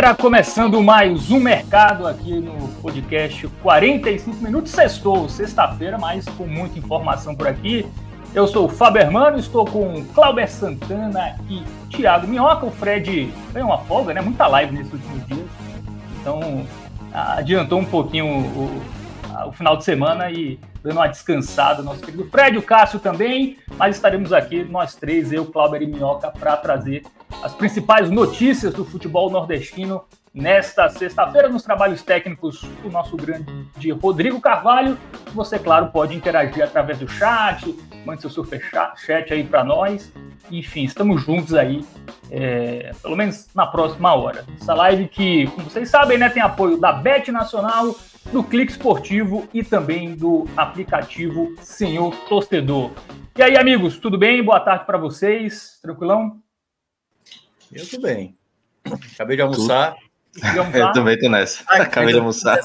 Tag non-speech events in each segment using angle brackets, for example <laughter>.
Galera, começando mais um mercado aqui no podcast 45 minutos. Sextou, sexta-feira, mas com muita informação por aqui. Eu sou o Fábio Hermano, estou com Cláudio Santana e Thiago Minhoca. O Fred tem uma folga, né? Muita live nesses últimos dias. Então, adiantou um pouquinho o, o final de semana e dando uma descansada. Nosso querido Fred, o Cássio também. Mas estaremos aqui, nós três, eu, Cláudio e Minhoca, para trazer as principais notícias do futebol nordestino nesta sexta-feira nos trabalhos técnicos o nosso grande Rodrigo Carvalho. Você, claro, pode interagir através do chat, mande seu super chat aí para nós. Enfim, estamos juntos aí, é, pelo menos na próxima hora. Essa live que, como vocês sabem, né, tem apoio da Bet Nacional, do Clique Esportivo e também do aplicativo Senhor Torcedor. E aí, amigos, tudo bem? Boa tarde para vocês. Tranquilão? Eu tô bem. Acabei de almoçar. Eu também tô nessa. Ai, <laughs> Acabei de almoçar.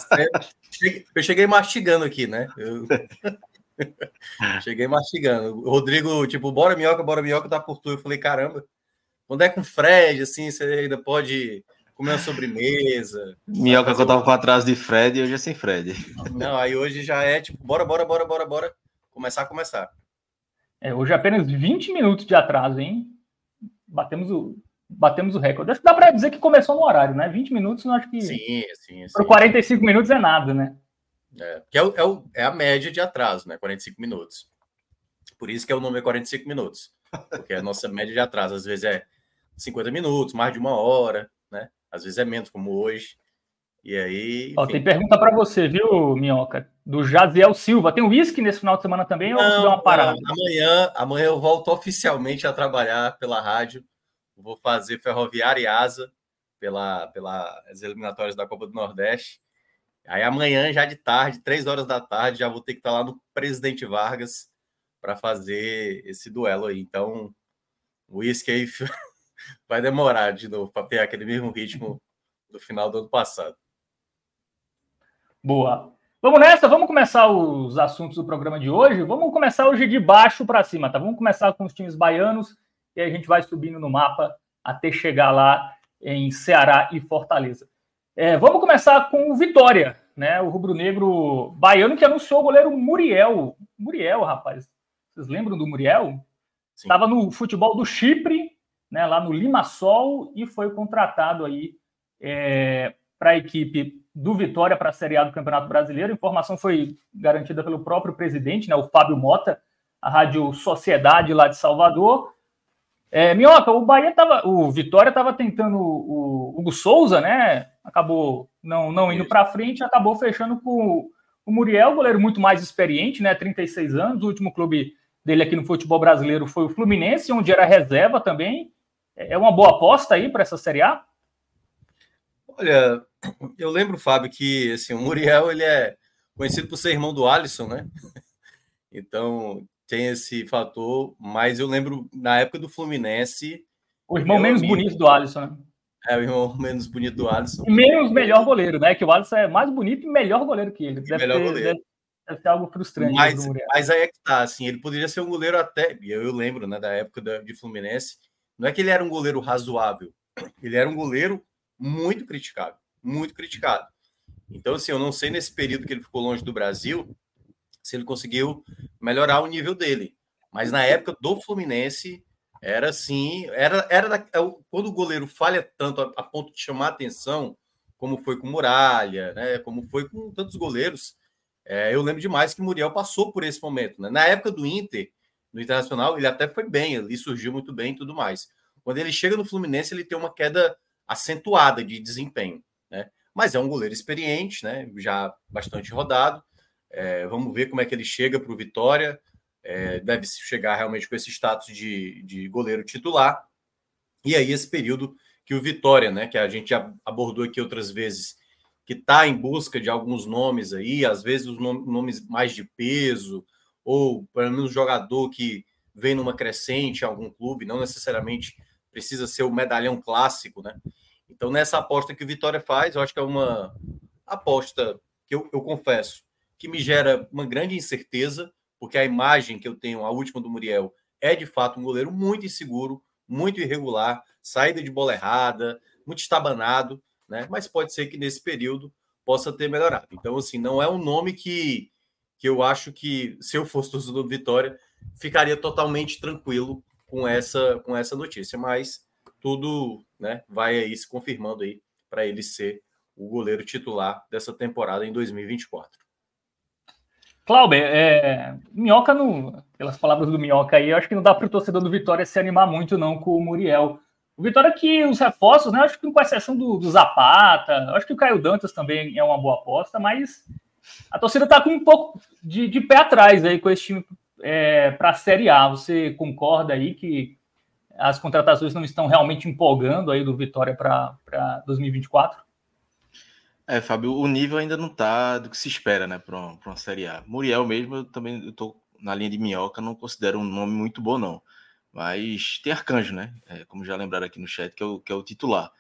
Eu cheguei mastigando aqui, né? Eu... <laughs> cheguei mastigando. O Rodrigo, tipo, bora minhoca, bora minhoca, tá por tu. Eu falei, caramba, quando é com Fred, assim, você ainda pode comer uma sobremesa. Minhoca que eu tava para trás de Fred e hoje é sem Fred. Não, aí hoje já é tipo, bora, bora, bora, bora, bora. Começar a começar. É, hoje é apenas 20 minutos de atraso, hein? Batemos o, batemos o recorde. Acho que dá para dizer que começou no horário, né? 20 minutos, eu acho que. Sim, sim. sim. Para 45 minutos é nada, né? É, que é, o, é, o, é, a média de atraso, né? 45 minutos. Por isso que é o nome é 45 minutos. Porque a nossa média de atraso, às vezes, é 50 minutos, mais de uma hora, né? Às vezes é menos, como hoje. E aí. Ó, tem pergunta para você, viu, Minhoca? Do Jaziel Silva. Tem uísque nesse final de semana também não, ou você deu uma parada? Amanhã, amanhã eu volto oficialmente a trabalhar pela rádio vou fazer Ferroviária e Asa pela, pelas eliminatórias da Copa do Nordeste. Aí amanhã, já de tarde, três horas da tarde, já vou ter que estar lá no Presidente Vargas para fazer esse duelo aí. Então, o uísque aí <laughs> vai demorar de novo para ter aquele mesmo ritmo do final do ano passado. Boa. Vamos nessa, vamos começar os assuntos do programa de hoje. Vamos começar hoje de baixo para cima, tá? Vamos começar com os times baianos e a gente vai subindo no mapa até chegar lá em Ceará e Fortaleza. É, vamos começar com o Vitória, né? O rubro-negro baiano que anunciou o goleiro Muriel. Muriel, rapaz. Vocês lembram do Muriel? Estava no futebol do Chipre, né, lá no Limassol, e foi contratado aí é, para a equipe do Vitória para a Série A do Campeonato Brasileiro. A informação foi garantida pelo próprio presidente, né, o Fábio Mota, a Rádio Sociedade lá de Salvador. É, Minhoca, o Bahia tava, o Vitória estava tentando o, o Hugo Souza, né? Acabou não, não indo para frente, acabou fechando com o Muriel, goleiro muito mais experiente, né? 36 anos. O último clube dele aqui no futebol brasileiro foi o Fluminense, onde era reserva também. É uma boa aposta aí para essa Série A? Olha, eu lembro, Fábio, que assim, o Muriel ele é conhecido por ser irmão do Alisson, né? <laughs> Então, tem esse fator, mas eu lembro na época do Fluminense. O irmão menos amigo, bonito do Alisson, né? É, o irmão <laughs> menos bonito do Alisson. E menos melhor goleiro, né? Que o Alisson é mais bonito e melhor goleiro que ele. Deve, melhor ter, goleiro. Deve, deve ser algo frustrante. Mas, mas aí é que tá, assim, ele poderia ser um goleiro até. Eu, eu lembro, né, da época da, de Fluminense. Não é que ele era um goleiro razoável, <clears throat> ele era um goleiro muito criticado. Muito criticado. Então, assim, eu não sei nesse período que ele ficou longe do Brasil se ele conseguiu melhorar o nível dele. Mas na época do Fluminense, era assim, era, era da, é quando o goleiro falha tanto a, a, ponto de chamar atenção, como foi com Muralha, né, como foi com tantos goleiros, é, eu lembro demais que Muriel passou por esse momento. Né? Na época do Inter, no Internacional, ele até foi bem, ele surgiu muito bem e tudo mais. Quando ele chega no Fluminense, ele tem uma queda acentuada de desempenho. Né? Mas é um goleiro experiente, né? já bastante rodado. É, vamos ver como é que ele chega para o Vitória. É, deve chegar realmente com esse status de, de goleiro titular. E aí, esse período que o Vitória, né, que a gente já abordou aqui outras vezes, que está em busca de alguns nomes aí, às vezes os nomes mais de peso, ou pelo menos jogador que vem numa crescente em algum clube, não necessariamente precisa ser o medalhão clássico, né? Então, nessa aposta que o Vitória faz, eu acho que é uma aposta que eu, eu confesso que me gera uma grande incerteza, porque a imagem que eu tenho, a última do Muriel, é de fato um goleiro muito inseguro, muito irregular, saída de bola errada, muito estabanado né? Mas pode ser que nesse período possa ter melhorado. Então, assim, não é um nome que, que eu acho que, se eu fosse torcedor do Vitória, ficaria totalmente tranquilo com essa, com essa notícia. Mas tudo né, vai aí se confirmando aí para ele ser o goleiro titular dessa temporada em 2024. Clauber, é, Minhoca, pelas palavras do Minhoca aí, acho que não dá para o torcedor do Vitória se animar muito não com o Muriel. O Vitória que os reforços, né? Acho que com exceção do, do, Zapata, acho que o Caio Dantas também é uma boa aposta, mas a torcida está com um pouco de, de, pé atrás aí com esse time é, para a Série A. Você concorda aí que as contratações não estão realmente empolgando aí do Vitória para 2024? É, Fábio, o nível ainda não está do que se espera, né, para uma, uma Série A. Muriel mesmo, eu também estou na linha de minhoca, não considero um nome muito bom, não. Mas tem Arcanjo, né? É, como já lembraram aqui no chat, que é, o, que é o titular.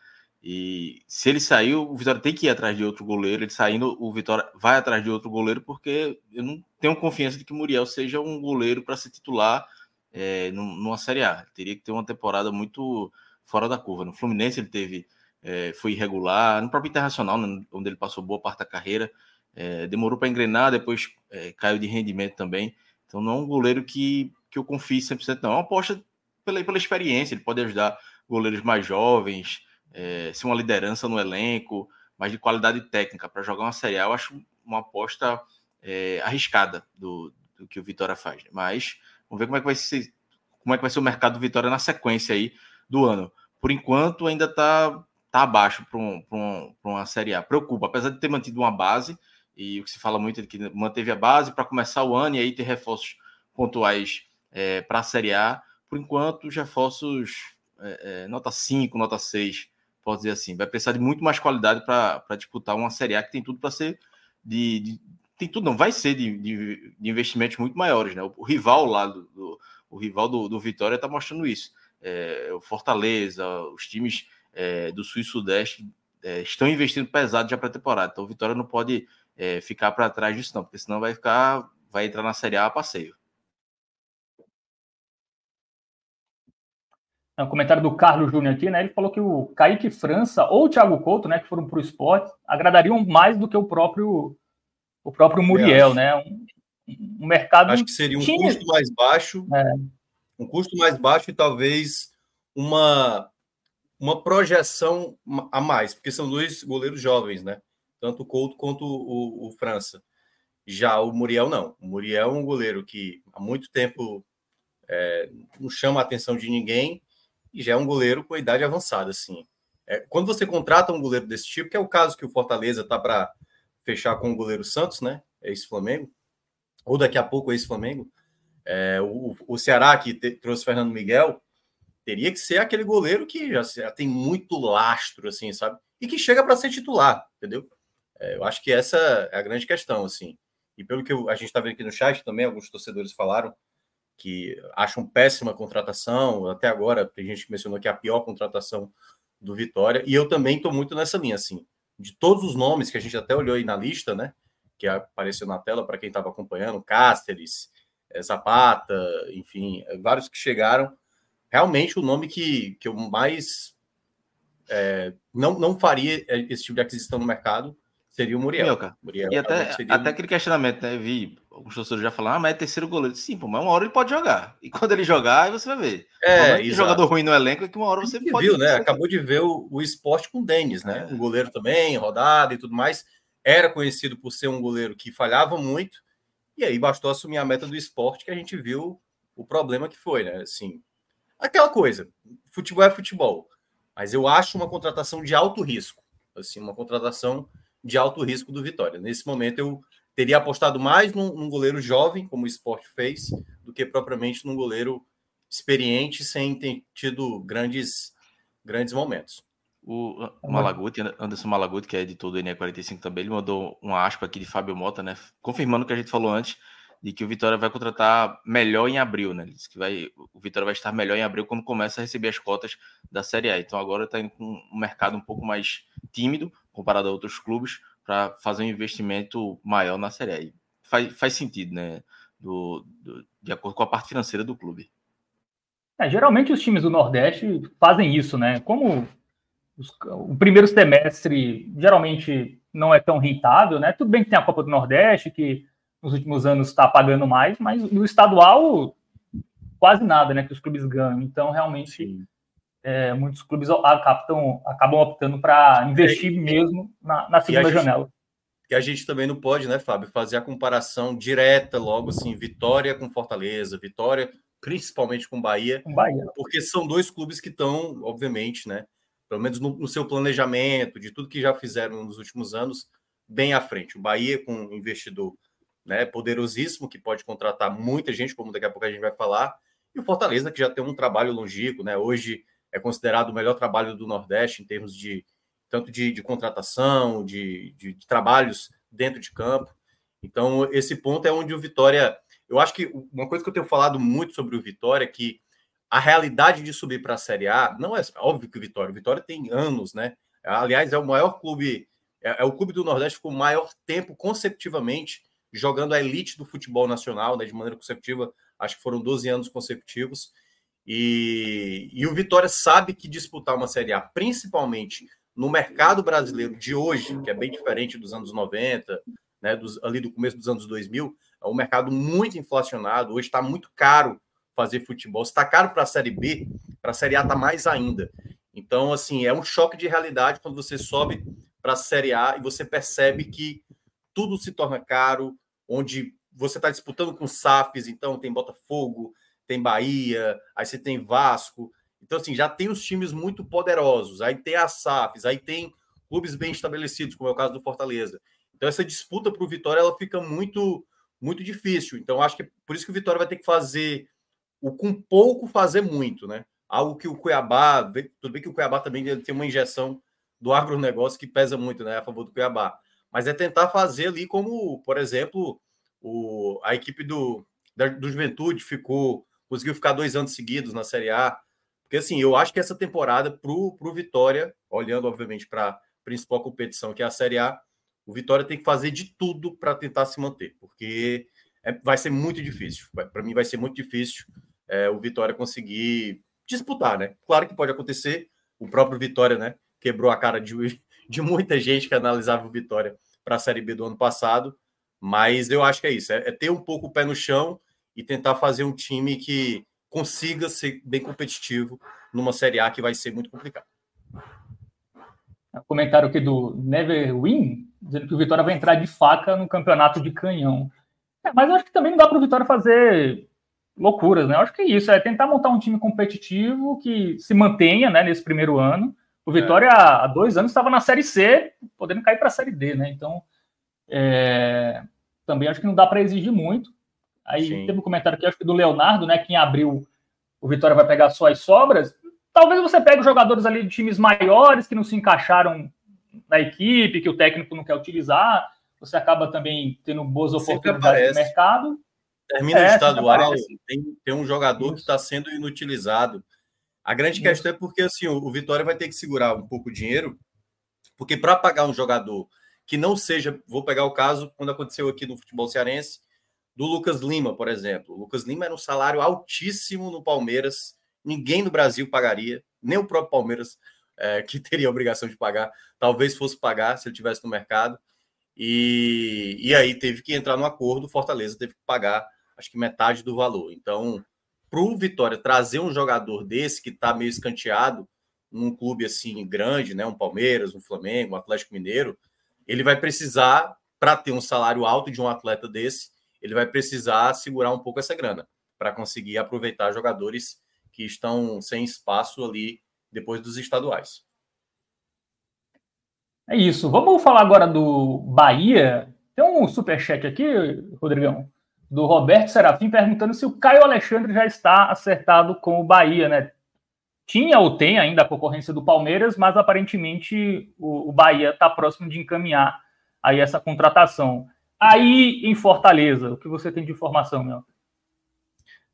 E se ele saiu, o Vitória tem que ir atrás de outro goleiro. Ele saindo, o Vitória vai atrás de outro goleiro, porque eu não tenho confiança de que Muriel seja um goleiro para ser titular é, numa Série A. Teria que ter uma temporada muito fora da curva. No Fluminense ele teve, é, foi irregular. No próprio Internacional, né, onde ele passou boa parte da carreira, é, demorou para engrenar, depois é, caiu de rendimento também. Então não é um goleiro que que eu confio 100%, não. É uma aposta pela, pela experiência, ele pode ajudar goleiros mais jovens, é, ser uma liderança no elenco, mas de qualidade técnica para jogar uma Série A, eu acho uma aposta é, arriscada do, do, que o Vitória faz. Mas vamos ver como é que vai ser, como é que vai ser o mercado do Vitória na sequência aí do ano. Por enquanto, ainda está tá abaixo para um, um, uma Série A. Preocupa, apesar de ter mantido uma base, e o que se fala muito é que manteve a base para começar o ano e aí ter reforços pontuais é, para a Série A. Por enquanto, os reforços é, é, nota 5, nota 6, pode dizer assim. Vai precisar de muito mais qualidade para disputar uma Série A que tem tudo para ser de, de, Tem tudo, não, vai ser de, de, de, investimentos muito maiores. Né? O, rival lá do, do, o rival do, do Vitória está mostrando isso. É, o Fortaleza, os times é, do Sul e Sudeste é, estão investindo pesado já para a temporada. Então o Vitória não pode ficar para trás disso, não, porque senão vai ficar. Vai entrar na Série A a passeio. É um comentário do Carlos Júnior aqui, né? Ele falou que o Kaique França ou o Thiago Couto, né, que foram para o esporte, agradariam mais do que o próprio o próprio Muriel, né? Um, um, mercado. Acho que seria um tinha... custo mais baixo, é. um custo mais baixo e talvez uma uma projeção a mais, porque são dois goleiros jovens, né? Tanto o Couto quanto o, o França. Já o Muriel não. O Muriel é um goleiro que há muito tempo é, não chama a atenção de ninguém e já é um goleiro com idade avançada, assim. É, quando você contrata um goleiro desse tipo, que é o caso que o Fortaleza tá para fechar com o goleiro Santos, né? É esse Flamengo, ou daqui a pouco é esse Flamengo. É, o, o Ceará que te, trouxe Fernando Miguel teria que ser aquele goleiro que já, já tem muito lastro, assim, sabe? E que chega para ser titular, entendeu? É, eu acho que essa é a grande questão, assim. E pelo que a gente está vendo aqui no chat também, alguns torcedores falaram, que acham péssima contratação. Até agora, tem gente que mencionou que é a pior contratação do Vitória. E eu também estou muito nessa linha, assim. De todos os nomes que a gente até olhou aí na lista, né? Que apareceu na tela para quem estava acompanhando, Cáceres, eh, Zapata, enfim, vários que chegaram. Realmente o nome que, que eu mais é, não, não faria esse tipo de aquisição no mercado seria o Muriel. Muriel e até, até aquele questionamento, né? Vi alguns torcedores já falaram, ah, mas é terceiro goleiro. Sim, pô, mas uma hora ele pode jogar. E quando ele jogar, aí você vai ver. É, e jogador ruim no elenco é que uma hora você pode. Viu, né? Acabou de ver o, o esporte com o Denis, né? É. Um goleiro também, rodado e tudo mais. Era conhecido por ser um goleiro que falhava muito. E aí bastou assumir a meta do esporte que a gente viu o problema que foi, né? Assim, aquela coisa. Futebol é futebol. Mas eu acho uma contratação de alto risco. Assim, uma contratação de alto risco do Vitória. Nesse momento eu teria apostado mais num, num, goleiro jovem, como o esporte fez, do que propriamente num goleiro experiente sem ter tido grandes, grandes momentos. O Malaguti, Anderson Malaguti, que é editor do NE45 também, ele mandou uma aspa aqui de Fábio Mota, né? Confirmando o que a gente falou antes, de que o Vitória vai contratar melhor em abril, né? Ele disse que vai, o Vitória vai estar melhor em abril quando começa a receber as cotas da Série A. Então agora está com um mercado um pouco mais tímido comparado a outros clubes, para fazer um investimento maior na Série A. Faz, faz sentido, né? Do, do, de acordo com a parte financeira do clube. É, geralmente os times do Nordeste fazem isso, né? Como os, o primeiro semestre geralmente não é tão rentável, né? Tudo bem que tem a Copa do Nordeste, que nos últimos anos está pagando mais, mas no estadual quase nada, né? Que os clubes ganham. Então, realmente, é, muitos clubes acabam, acabam optando para investir é, mesmo na, na segunda janela. E a gente também não pode, né, Fábio, fazer a comparação direta logo assim, Vitória com Fortaleza, Vitória principalmente com Bahia, com Bahia. porque são dois clubes que estão, obviamente, né, pelo menos no, no, seu planejamento, de tudo que já fizeram nos últimos anos, bem à frente. O Bahia com investidor né, poderosíssimo, que pode contratar muita gente, como daqui a pouco a gente vai falar, e o Fortaleza, que já tem um trabalho longínquo, né, hoje é considerado o melhor trabalho do Nordeste em termos de tanto de, de contratação, de, de, de, trabalhos dentro de campo. Então, esse ponto é onde o Vitória. Eu acho que uma coisa que eu tenho falado muito sobre o Vitória é que a realidade de subir para a Série A não é óbvio que o Vitória. O Vitória tem anos, né? Aliás, é o maior clube, é, é o clube do Nordeste com o maior tempo consecutivamente jogando a elite do futebol nacional, né, de maneira consecutiva. Acho que foram 12 anos consecutivos. E, e o Vitória sabe que disputar uma Série A, principalmente no mercado brasileiro de hoje, que é bem diferente dos anos 90, né, dos, ali do começo dos anos 2000, é um mercado muito inflacionado. Hoje está muito caro fazer futebol. Está caro para a Série B, para a Série A está mais ainda. Então, assim, é um choque de realidade quando você sobe para a Série A e você percebe que tudo se torna caro, onde você está disputando com SAFs, então tem Botafogo, tem Bahia, aí você tem Vasco. Então, assim, já tem os times muito poderosos, aí tem as SAFs, aí tem clubes bem estabelecidos, como é o caso do Fortaleza. Então, essa disputa para o Vitória ela fica muito, muito difícil. Então, acho que por isso que o Vitória vai ter que fazer o com pouco fazer muito, né? Algo que o Cuiabá, tudo bem que o Cuiabá também tem uma injeção do agronegócio que pesa muito, né, a favor do Cuiabá. Mas é tentar fazer ali como, por exemplo, o, a equipe do, da, do Juventude ficou conseguiu ficar dois anos seguidos na Série A. Porque, assim, eu acho que essa temporada, para o Vitória, olhando, obviamente, para a principal competição, que é a Série A, o Vitória tem que fazer de tudo para tentar se manter, porque é, vai ser muito difícil. Para mim, vai ser muito difícil é, o Vitória conseguir disputar, né? Claro que pode acontecer, o próprio Vitória, né? Quebrou a cara de, <laughs> de muita gente que analisava o Vitória para a Série B do ano passado, mas eu acho que é isso, é, é ter um pouco o pé no chão e tentar fazer um time que consiga ser bem competitivo numa Série A que vai ser muito complicado. Comentário aqui do Never Win, dizendo que o Vitória vai entrar de faca no campeonato de canhão. É, mas eu acho que também não dá para o Vitória fazer loucuras, né? Eu acho que é isso, é tentar montar um time competitivo que se mantenha né, nesse primeiro ano. O Vitória, é. há dois anos, estava na Série C, podendo cair para a Série D, né? Então, é... também acho que não dá para exigir muito. Aí Sim. teve um comentário aqui, acho que do Leonardo, né? Quem abriu o Vitória vai pegar só as sobras. Talvez você pegue jogadores ali de times maiores que não se encaixaram na equipe, que o técnico não quer utilizar. Você acaba também tendo boas oportunidades no mercado. Termina é, o estadual, tem, tem um jogador Isso. que está sendo inutilizado. A grande Isso. questão é porque assim, o, o Vitória vai ter que segurar um pouco o dinheiro, porque para pagar um jogador que não seja, vou pegar o caso quando aconteceu aqui no futebol cearense, do Lucas Lima, por exemplo. O Lucas Lima era um salário altíssimo no Palmeiras, ninguém no Brasil pagaria, nem o próprio Palmeiras, é, <laughs> que teria a obrigação de pagar, talvez fosse pagar se ele tivesse no mercado. E, e aí teve que entrar no acordo, o Fortaleza teve que pagar, acho que metade do valor. Então, para o Vitória trazer um jogador desse que está meio escanteado num clube assim grande, né, um Palmeiras, um Flamengo, um Atlético Mineiro, ele vai precisar, para ter um salário alto de um atleta desse, ele vai precisar segurar um pouco essa grana para conseguir aproveitar jogadores que estão sem espaço ali depois dos estaduais. É isso. Vamos falar agora do Bahia. Tem um superchat aqui, Rodrigão, do Roberto Serafim, perguntando se o Caio Alexandre já está acertado com o Bahia, né? Tinha ou tem ainda a concorrência do Palmeiras, mas aparentemente o, o Bahia está próximo de encaminhar aí essa contratação. Aí em Fortaleza, o que você tem de informação, meu?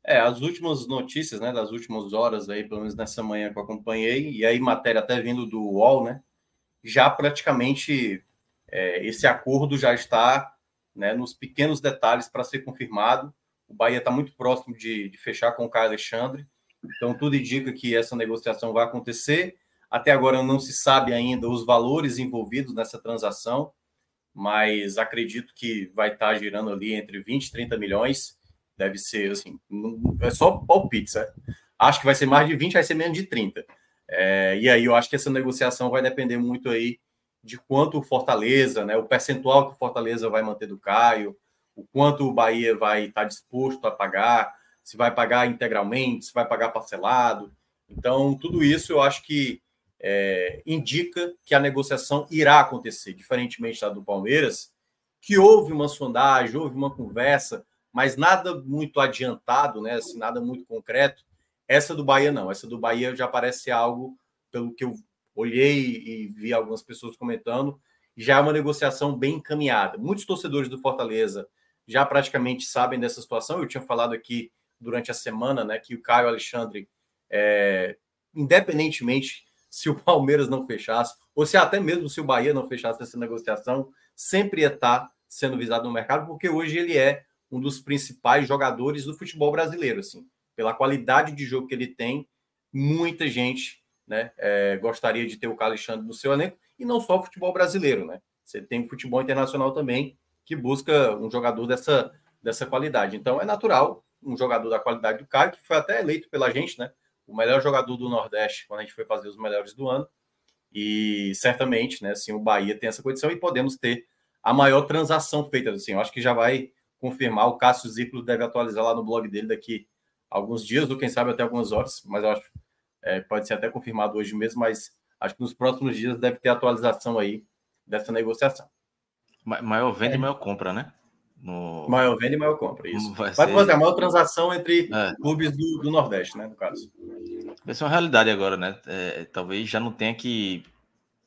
É, as últimas notícias, né, das últimas horas aí, pelo menos nessa manhã que eu acompanhei, e aí matéria até vindo do UOL, né, já praticamente é, esse acordo já está né, nos pequenos detalhes para ser confirmado. O Bahia está muito próximo de, de, fechar com o Caio Alexandre, então tudo indica que essa negociação vai acontecer. Até agora não se sabe ainda os valores envolvidos nessa transação, mas acredito que vai estar tá girando ali entre 20 e 30 milhões. Deve ser assim, é só palpite, certo? Acho que vai ser mais de 20, vai ser menos de 30. É, e aí eu acho que essa negociação vai depender muito aí de quanto o Fortaleza, né, o percentual que o Fortaleza vai manter do Caio, o quanto o Bahia vai estar disposto a pagar, se vai pagar integralmente, se vai pagar parcelado. Então, tudo isso eu acho que é, indica que a negociação irá acontecer, diferentemente da do Palmeiras, que houve uma sondagem, houve uma conversa, mas nada muito adiantado, né, assim, nada muito concreto. Essa do Bahia não, essa do Bahia já parece algo, pelo que eu olhei e vi algumas pessoas comentando, já é uma negociação bem encaminhada. Muitos torcedores do Fortaleza já praticamente sabem dessa situação. Eu tinha falado aqui durante a semana, né, que o Caio Alexandre, é, independentemente se o <laughs> Palmeiras não fechasse, ou se até mesmo se o Bahia não fechasse essa negociação, sempre ia estar sendo visado no mercado, porque hoje ele é um dos principais jogadores do futebol brasileiro, assim pela qualidade de jogo que ele tem, muita gente né, é, gostaria de ter o Alexandre no seu elenco, e não só o futebol brasileiro, né? Você tem o futebol internacional também, que busca um jogador dessa, dessa qualidade. Então é natural um jogador da qualidade do Caio, que foi até eleito pela gente, né? O melhor jogador do Nordeste quando a gente foi fazer os melhores do ano. E certamente, né, assim, o Bahia tem essa condição e podemos ter a maior transação feita. Assim, eu acho que já vai confirmar. O Cássio Ziplo deve atualizar lá no blog dele daqui alguns dias, ou quem sabe até algumas horas, mas eu acho é, pode ser até confirmado hoje mesmo, mas acho que nos próximos dias deve ter atualização aí dessa negociação. Maior venda é. e maior compra, né? No... Maior venda e maior compra, isso. Vai, vai ser... fazer a maior transação entre é. clubes do, do, Nordeste, né, no caso. Vai ser uma realidade agora, né? É, talvez já não tenha que...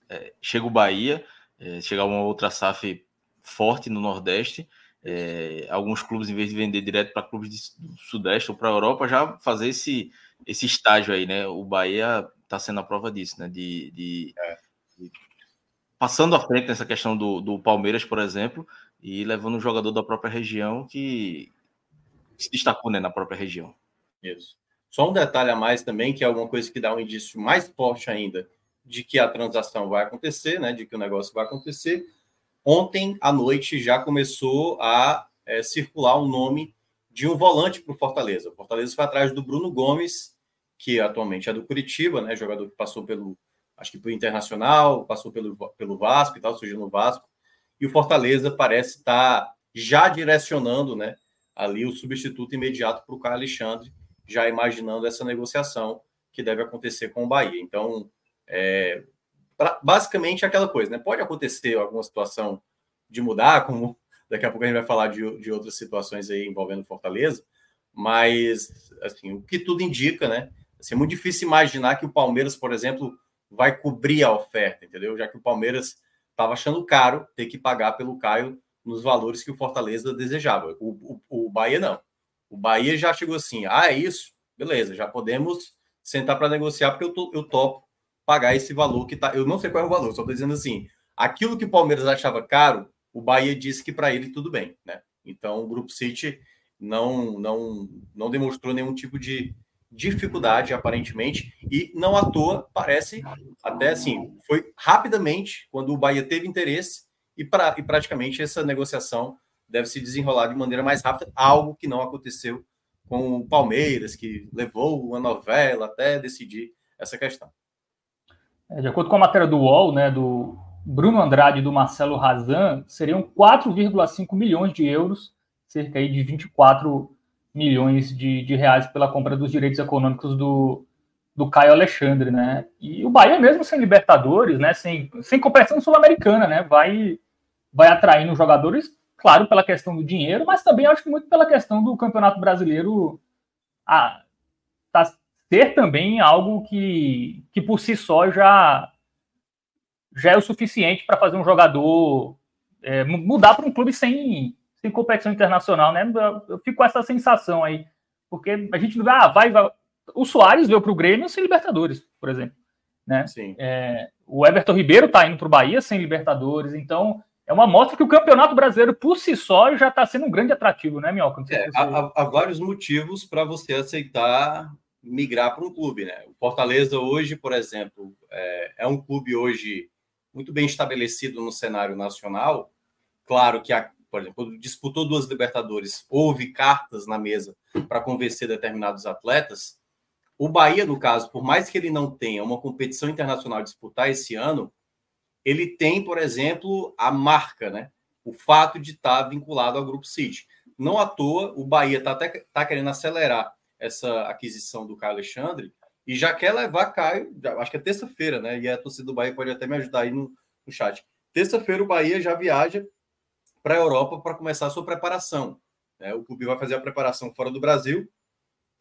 É, chega o Bahia, é, chegar uma outra SAF forte no Nordeste, é, alguns clubes, em vez de vender direto para clubes do Sudeste ou para a Europa, já fazer esse, esse estágio aí, né? O Bahia está sendo a prova disso, né? De, de, é. de, passando à frente nessa questão do, do Palmeiras, por exemplo, e levando um jogador da própria região que se destacou né, na própria região. Isso. Só um detalhe a mais também, que é alguma coisa que dá um indício mais forte ainda de que a transação vai acontecer, né? De que o negócio vai acontecer Ontem à noite já começou a é, circular o um nome de um volante para o Fortaleza. O Fortaleza foi atrás do Bruno Gomes, que atualmente é do Curitiba, né? Jogador que passou pelo, acho que pelo Internacional, passou pelo, pelo Vasco e tal, surgiu no Vasco. E o Fortaleza parece estar já direcionando, né? Ali o substituto imediato para o Caio Alexandre, já imaginando essa negociação que deve acontecer com o Bahia. Então, é, pra, basicamente aquela coisa, né? Pode acontecer alguma situação de mudar, como <laughs> daqui a pouco a gente vai falar de, de outras situações aí envolvendo Fortaleza, mas assim, o que tudo indica, né? Assim, é muito difícil imaginar que o Palmeiras, por exemplo, vai cobrir a oferta, entendeu? Já que o Palmeiras estava achando caro ter que pagar pelo Caio nos valores que o Fortaleza desejava. O, o, o Bahia não. O Bahia já chegou assim: ah, é isso? Beleza, já podemos sentar para negociar, porque eu, eu topo pagar esse valor que tá. Eu não sei qual é o valor, só estou dizendo assim: aquilo que o Palmeiras achava caro, o Bahia disse que para ele tudo bem, né? Então o Grupo City não, não, não demonstrou nenhum tipo de dificuldade, aparentemente, e não à toa, parece até assim, foi rapidamente, quando o Bahia teve interesse, e, pra, e praticamente essa negociação deve se desenrolar de maneira mais rápida, algo que não aconteceu com o Palmeiras, que levou uma novela até decidir essa questão. É, de acordo com a matéria do UOL, né, do Bruno Andrade e do Marcelo Razan, seriam 4,5 milhões de euros, cerca aí de 24 milhões de, de reais pela compra dos direitos econômicos do, do Caio Alexandre, né? E o Bahia mesmo sem Libertadores, né? Sem, sem competição sul-americana, né? Vai, vai atraindo jogadores, claro, pela questão do dinheiro, mas também acho que muito pela questão do Campeonato Brasileiro a, tá, ter também algo que, que por si só já, já é o suficiente para fazer um jogador é, mudar para um clube sem, sem competição internacional, né? Eu fico com essa sensação aí, porque a gente não ah, vai, vai. O Soares veio para o Grêmio sem Libertadores, por exemplo. Né? Sim. É, o Everton Ribeiro está indo para o Bahia sem Libertadores, então é uma mostra que o Campeonato Brasileiro, por si só, já está sendo um grande atrativo, né, Minhoca? É, você... há, há, vários motivos para você aceitar migrar para um clube, né? O Fortaleza hoje, por exemplo, é, é um clube hoje muito bem estabelecido no cenário nacional. Claro que a, por exemplo, disputou duas Libertadores, houve cartas na mesa para convencer determinados atletas. O Bahia, no caso, por mais que ele não tenha uma competição internacional a disputar esse ano, ele tem, por exemplo, a marca, né? O fato de estar tá vinculado ao Grupo City. Não à toa, o Bahia está tá querendo acelerar essa aquisição do Caio Alexandre e já quer levar Caio, acho que é terça-feira, né? E a torcida do Bahia pode até me ajudar aí no, no chat. Terça-feira o Bahia já viaja para a Europa para começar a sua preparação. Né? O clube vai fazer a preparação fora do Brasil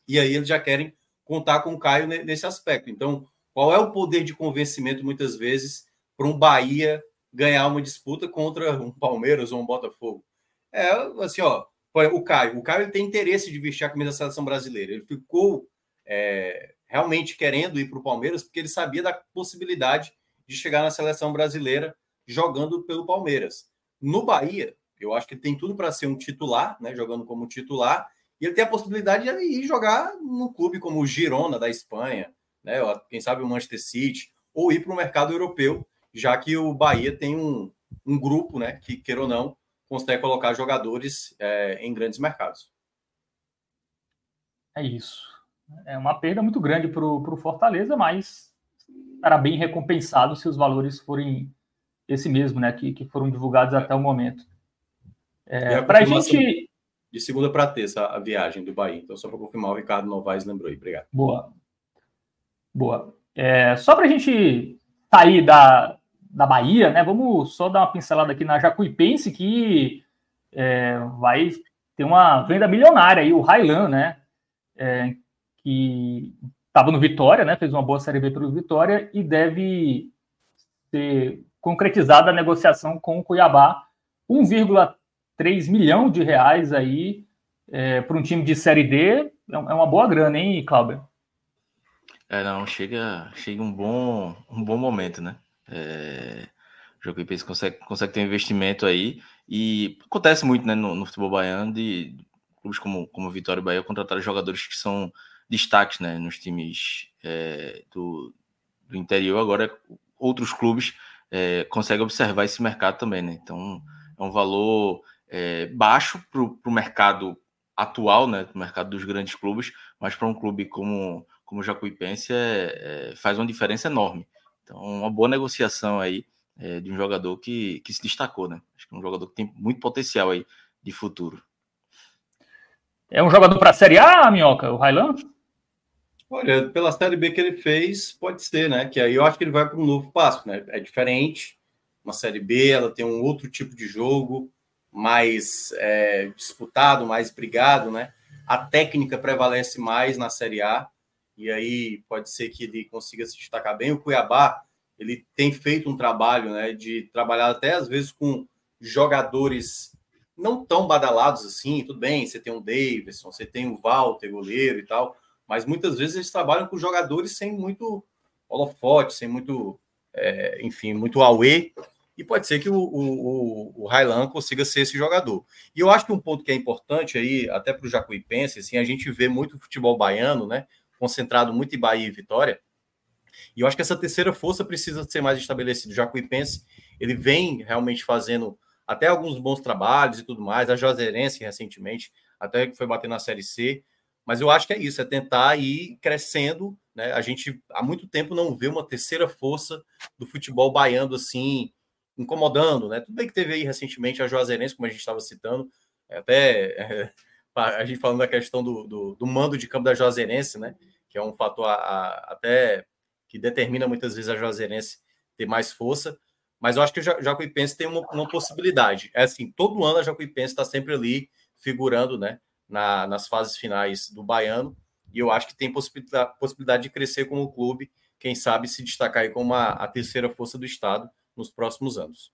e aí eles já querem contar com o Caio nesse aspecto. Então, qual é o poder de convencimento, muitas vezes, para um Bahia ganhar uma disputa contra um Palmeiras ou um Botafogo? É assim, ó, o Caio. O Caio tem interesse de vestir a camisa da seleção brasileira. Ele ficou é, realmente querendo ir para o Palmeiras porque ele sabia da possibilidade de chegar na seleção brasileira jogando pelo Palmeiras. No Bahia, eu acho que ele tem tudo para ser um titular, né, jogando como titular, e ele tem a possibilidade de ir jogar num clube como o Girona da Espanha, né, quem sabe o Manchester City, ou ir para o mercado europeu, já que o Bahia tem um, um grupo, né, que queira ou não, consegue colocar jogadores é, em grandes mercados. É isso. É uma perda muito grande para o Fortaleza, mas será bem recompensado se os valores forem esse mesmo, né, que, que foram divulgados até o momento. É, para a gente. De segunda para terça, a viagem do Bahia. Então, só para confirmar, o Ricardo Novaes lembrou aí. Obrigado. Boa. Boa. É, só para a gente sair da, da Bahia, né? Vamos só dar uma pincelada aqui na Jacuipense, que é, vai ter uma venda milionária aí, o Railan, né? É, que estava no Vitória, né? Fez uma boa Série B pelo Vitória e deve ser concretizada a negociação com o Cuiabá, 1,3 milhão de reais aí é, para um time de Série D, é, é uma boa grana, hein, Cláudio? É, não, chega, chega um bom, um bom momento, né? É, o Jacuipense consegue, consegue ter um investimento aí e acontece muito, né, no, no futebol baiano de clubes como, como Vitória e Bahia contratar jogadores que são destaques, né, nos times é, do, do interior. Agora, outros clubes é, consegue observar esse mercado também, né? Então é um valor é, baixo para o mercado atual, né? O mercado dos grandes clubes, mas para um clube como, como o Jacuipense é, é, faz uma diferença enorme. Então, uma boa negociação aí é, de um jogador que, que se destacou, né? Acho que é um jogador que tem muito potencial aí de futuro. É um jogador para a Série A, Minhoca, o Railan? Olha, pela Série B que ele fez, pode ser, né? Que aí eu acho que ele vai para um novo passo, né? É diferente. Uma Série B, ela tem um outro tipo de jogo, mais é, disputado, mais brigado, né? A técnica prevalece mais na Série A, e aí pode ser que ele consiga se destacar bem. O Cuiabá, ele tem feito um trabalho, né? De trabalhar até às vezes com jogadores não tão badalados assim, tudo bem, você tem um Davidson, você tem o Walter, goleiro e tal, mas muitas vezes eles trabalham com jogadores sem muito holofote, sem muito, é, enfim, muito auê, e pode ser que o, o, o consiga ser esse jogador. E eu acho que um ponto que é importante aí, até para o Jacuipense, assim, a gente vê muito futebol baiano, né, concentrado muito em Bahia e Vitória, e eu acho que essa terceira força precisa ser mais estabelecida. O Jacuipense, ele vem realmente fazendo até alguns bons trabalhos e tudo mais, a Juazeirense recentemente, até que foi bater na Série C, mas eu acho que é isso, é tentar ir crescendo, né? A gente há muito tempo não vê uma terceira força do futebol baiano assim, incomodando, né? Tudo bem que teve aí recentemente a Juazeirense, como a gente estava citando, é, até é, <laughs> a gente falando da questão do, do, do, mando de campo da Juazeirense, né? Que é um fator a, a, até que determina muitas vezes a Juazeirense ter mais força. Mas eu acho que o Jacuipense tem uma, uma possibilidade. É assim, todo ano a Jacuipense está sempre ali figurando, né? Na, nas fases finais do Baiano. E eu acho que tem possibilidade, possibilidade de crescer como clube, quem sabe se destacar aí como a, a terceira força do Estado nos próximos anos.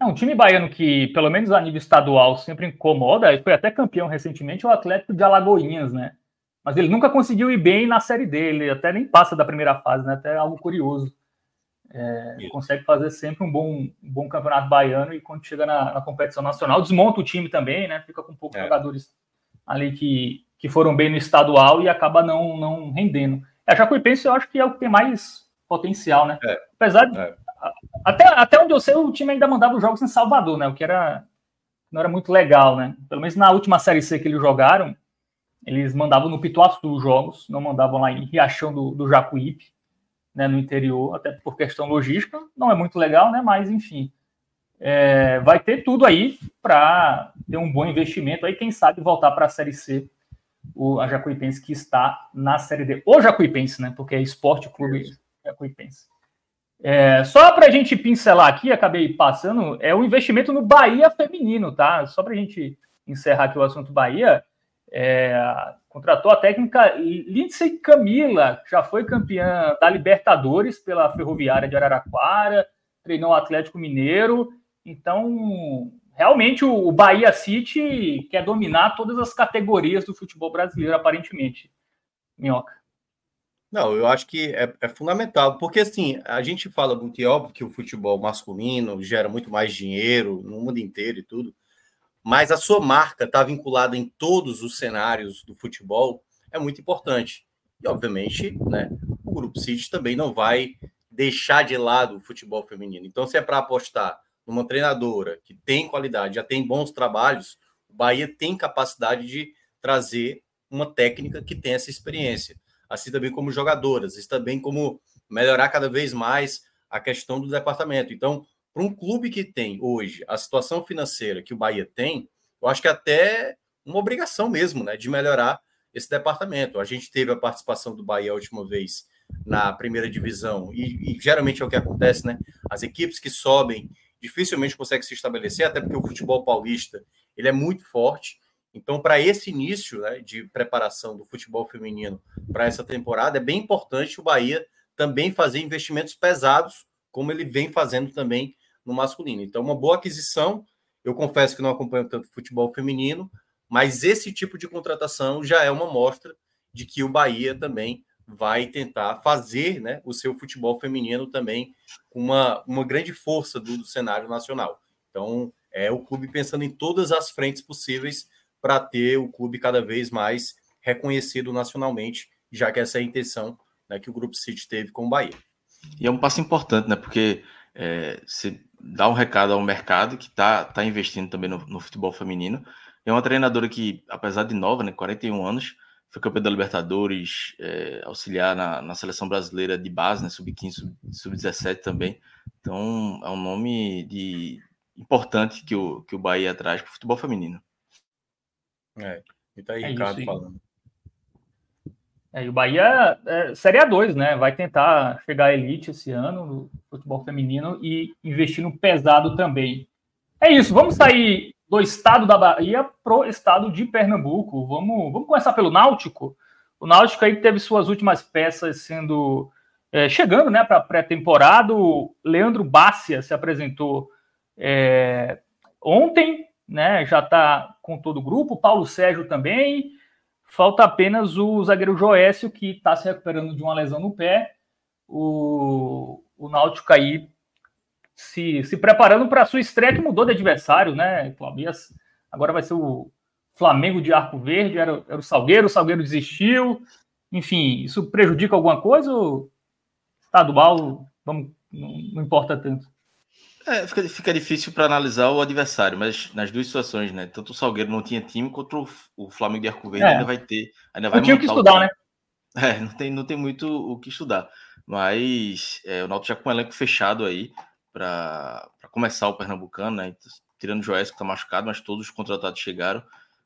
É um time baiano que, pelo menos a nível estadual, sempre incomoda, e foi até campeão recentemente, o Atlético de Alagoinhas, né? Mas ele nunca conseguiu ir bem na série dele, até nem passa da primeira fase, né? Até algo curioso. É, consegue fazer sempre um bom, um bom campeonato baiano e quando chega na, na, competição nacional, desmonta o time também, né? Fica com poucos é. jogadores ali que, que foram bem no estadual e acaba não, não rendendo. A Jacuipense eu acho que é o que tem mais potencial, né? É. Apesar de, é. Até, até onde eu sei, o time ainda mandava os jogos em Salvador, né? O que era não era muito legal, né? Pelo menos na última série C que eles jogaram, eles mandavam no Pituaçu os jogos, não mandavam lá em Riachão do, do Jacuípe, né, no interior, até por questão logística, não é muito legal, né? Mas enfim, é, vai ter tudo aí para ter um bom investimento aí, quem sabe voltar para a série C, o a Jacuipense que está na série D, ou Jacuipense, né? Porque é Esporte Clube Jacuipense. É, só para a gente pincelar aqui, acabei passando, é o investimento no Bahia feminino, tá? Só para a gente encerrar aqui o assunto Bahia, é, contratou a técnica Lindsay Camila, que já foi campeã da Libertadores pela Ferroviária de Araraquara, treinou o Atlético Mineiro, então realmente o Bahia City quer dominar todas as categorias do futebol brasileiro, aparentemente. Minhoca. Não, eu acho que é, é, fundamental, porque assim, a gente fala muito, e é óbvio que o futebol masculino gera muito mais dinheiro no mundo inteiro e tudo, mas a sua marca está vinculada em todos os cenários do futebol, é muito importante. E, obviamente, né, o Grupo City também não vai deixar de lado o futebol feminino. Então, se é para apostar numa treinadora que tem qualidade, já tem bons trabalhos, o Bahia tem capacidade de trazer uma técnica que tem essa experiência assim também como jogadoras, assim também como melhorar cada vez mais a questão do departamento. Então, para um clube que tem hoje a situação financeira que o Bahia tem, eu acho que é até uma obrigação mesmo, né, de melhorar esse departamento. A gente teve a participação do Bahia a última vez na primeira divisão e, e geralmente é o que acontece, né? As equipes que sobem dificilmente conseguem se estabelecer, até porque o futebol paulista ele é muito forte. Então, para esse início né, de preparação do futebol feminino para essa temporada, é bem importante o Bahia também fazer investimentos pesados, como ele vem fazendo também no masculino. Então, uma boa aquisição. Eu confesso que não acompanho tanto futebol feminino, mas esse tipo de contratação já é uma mostra de que o Bahia também vai tentar fazer né, o seu futebol feminino também uma, uma grande força do, do cenário nacional. Então, é o clube pensando em todas as frentes possíveis para ter o clube cada vez mais reconhecido nacionalmente, já que essa é a intenção né, que o Grupo City teve com o Bahia. E é um passo importante, né? Porque é, se dá um recado ao mercado que está tá investindo também no, no, futebol feminino. É uma treinadora que, apesar de nova, né, 41 anos, foi campeã da Libertadores, é, auxiliar na, na, seleção brasileira de base, né, sub-15, sub-17 também. Então, é um nome de importante que o, que o Bahia traz para o futebol feminino. É. E tá aí, é Ricardo isso, falando. É, e o Bahia é Série A2, né? Vai tentar chegar à elite esse ano no futebol feminino e investir no pesado também. É isso, vamos sair do estado da Bahia pro estado de Pernambuco. Vamos, vamos começar pelo Náutico. O Náutico aí teve suas últimas peças sendo é, chegando, né, para pré-temporada. Leandro Bácia se apresentou é, ontem né? Já está com todo o grupo, Paulo Sérgio também. Falta apenas o zagueiro Joécio, que está se recuperando de uma lesão no pé. O, o Náutico aí se, se preparando para a sua estreia, que mudou de adversário, né, Claudias? Agora vai ser o Flamengo de Arco Verde, era, era o Salgueiro, o Salgueiro desistiu. Enfim, isso prejudica alguma coisa ou estadual, vamos, não, não importa tanto? É, fica, fica difícil para analisar o adversário, mas nas duas situações, né? Tanto o Salgueiro não tinha time, quanto o, o Flamengo de Arco Verde é. ainda vai ter. Ainda vai tinha que estudar, né? É, não tem, não tem muito o que estudar. Mas é, o Náutico já com um elenco fechado aí para começar o Pernambucano, né? Tirando o Joés, que está machucado, mas todos os contratados chegaram.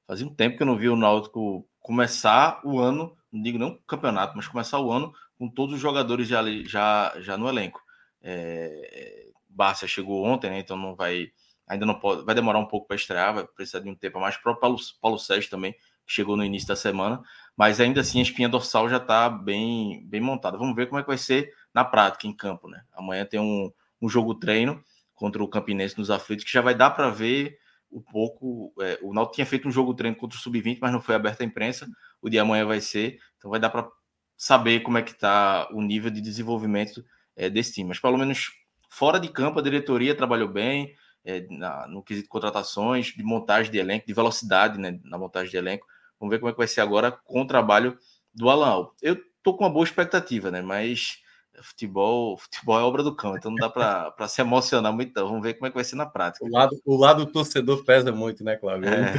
Fazia um tempo que eu não vi o Náutico começar o ano, não digo não campeonato, mas começar o ano com todos os jogadores já, já, já no elenco. É, Bárcia chegou ontem, né? Então não vai. Ainda não pode. Vai demorar um pouco para estrear, vai precisar de um tempo a mais. O Paulo, Paulo Sérgio também, que chegou no início da semana. Mas ainda assim a espinha dorsal já está bem, bem montada. Vamos ver como é que vai ser na prática, em campo, né? Amanhã tem um, um jogo treino contra o Campinense nos aflitos, que já vai dar para ver um pouco. É, o Náutico tinha feito um jogo treino contra o Sub-20, mas não foi aberto à imprensa. O de amanhã vai ser, então vai dar para saber como é que está o nível de desenvolvimento é, desse time. Mas pelo menos fora de campo a diretoria trabalhou bem é, na, no quesito de contratações, de montagem de elenco, de velocidade né, na montagem de elenco. Vamos ver como é que vai ser agora com o trabalho do Alan. Eu tô com uma boa expectativa, né? Mas futebol, futebol é obra do cão, então não dá para se emocionar muito. Então. Vamos ver como é que vai ser na prática. O lado, o lado do torcedor pesa muito, né, Cláudio? É.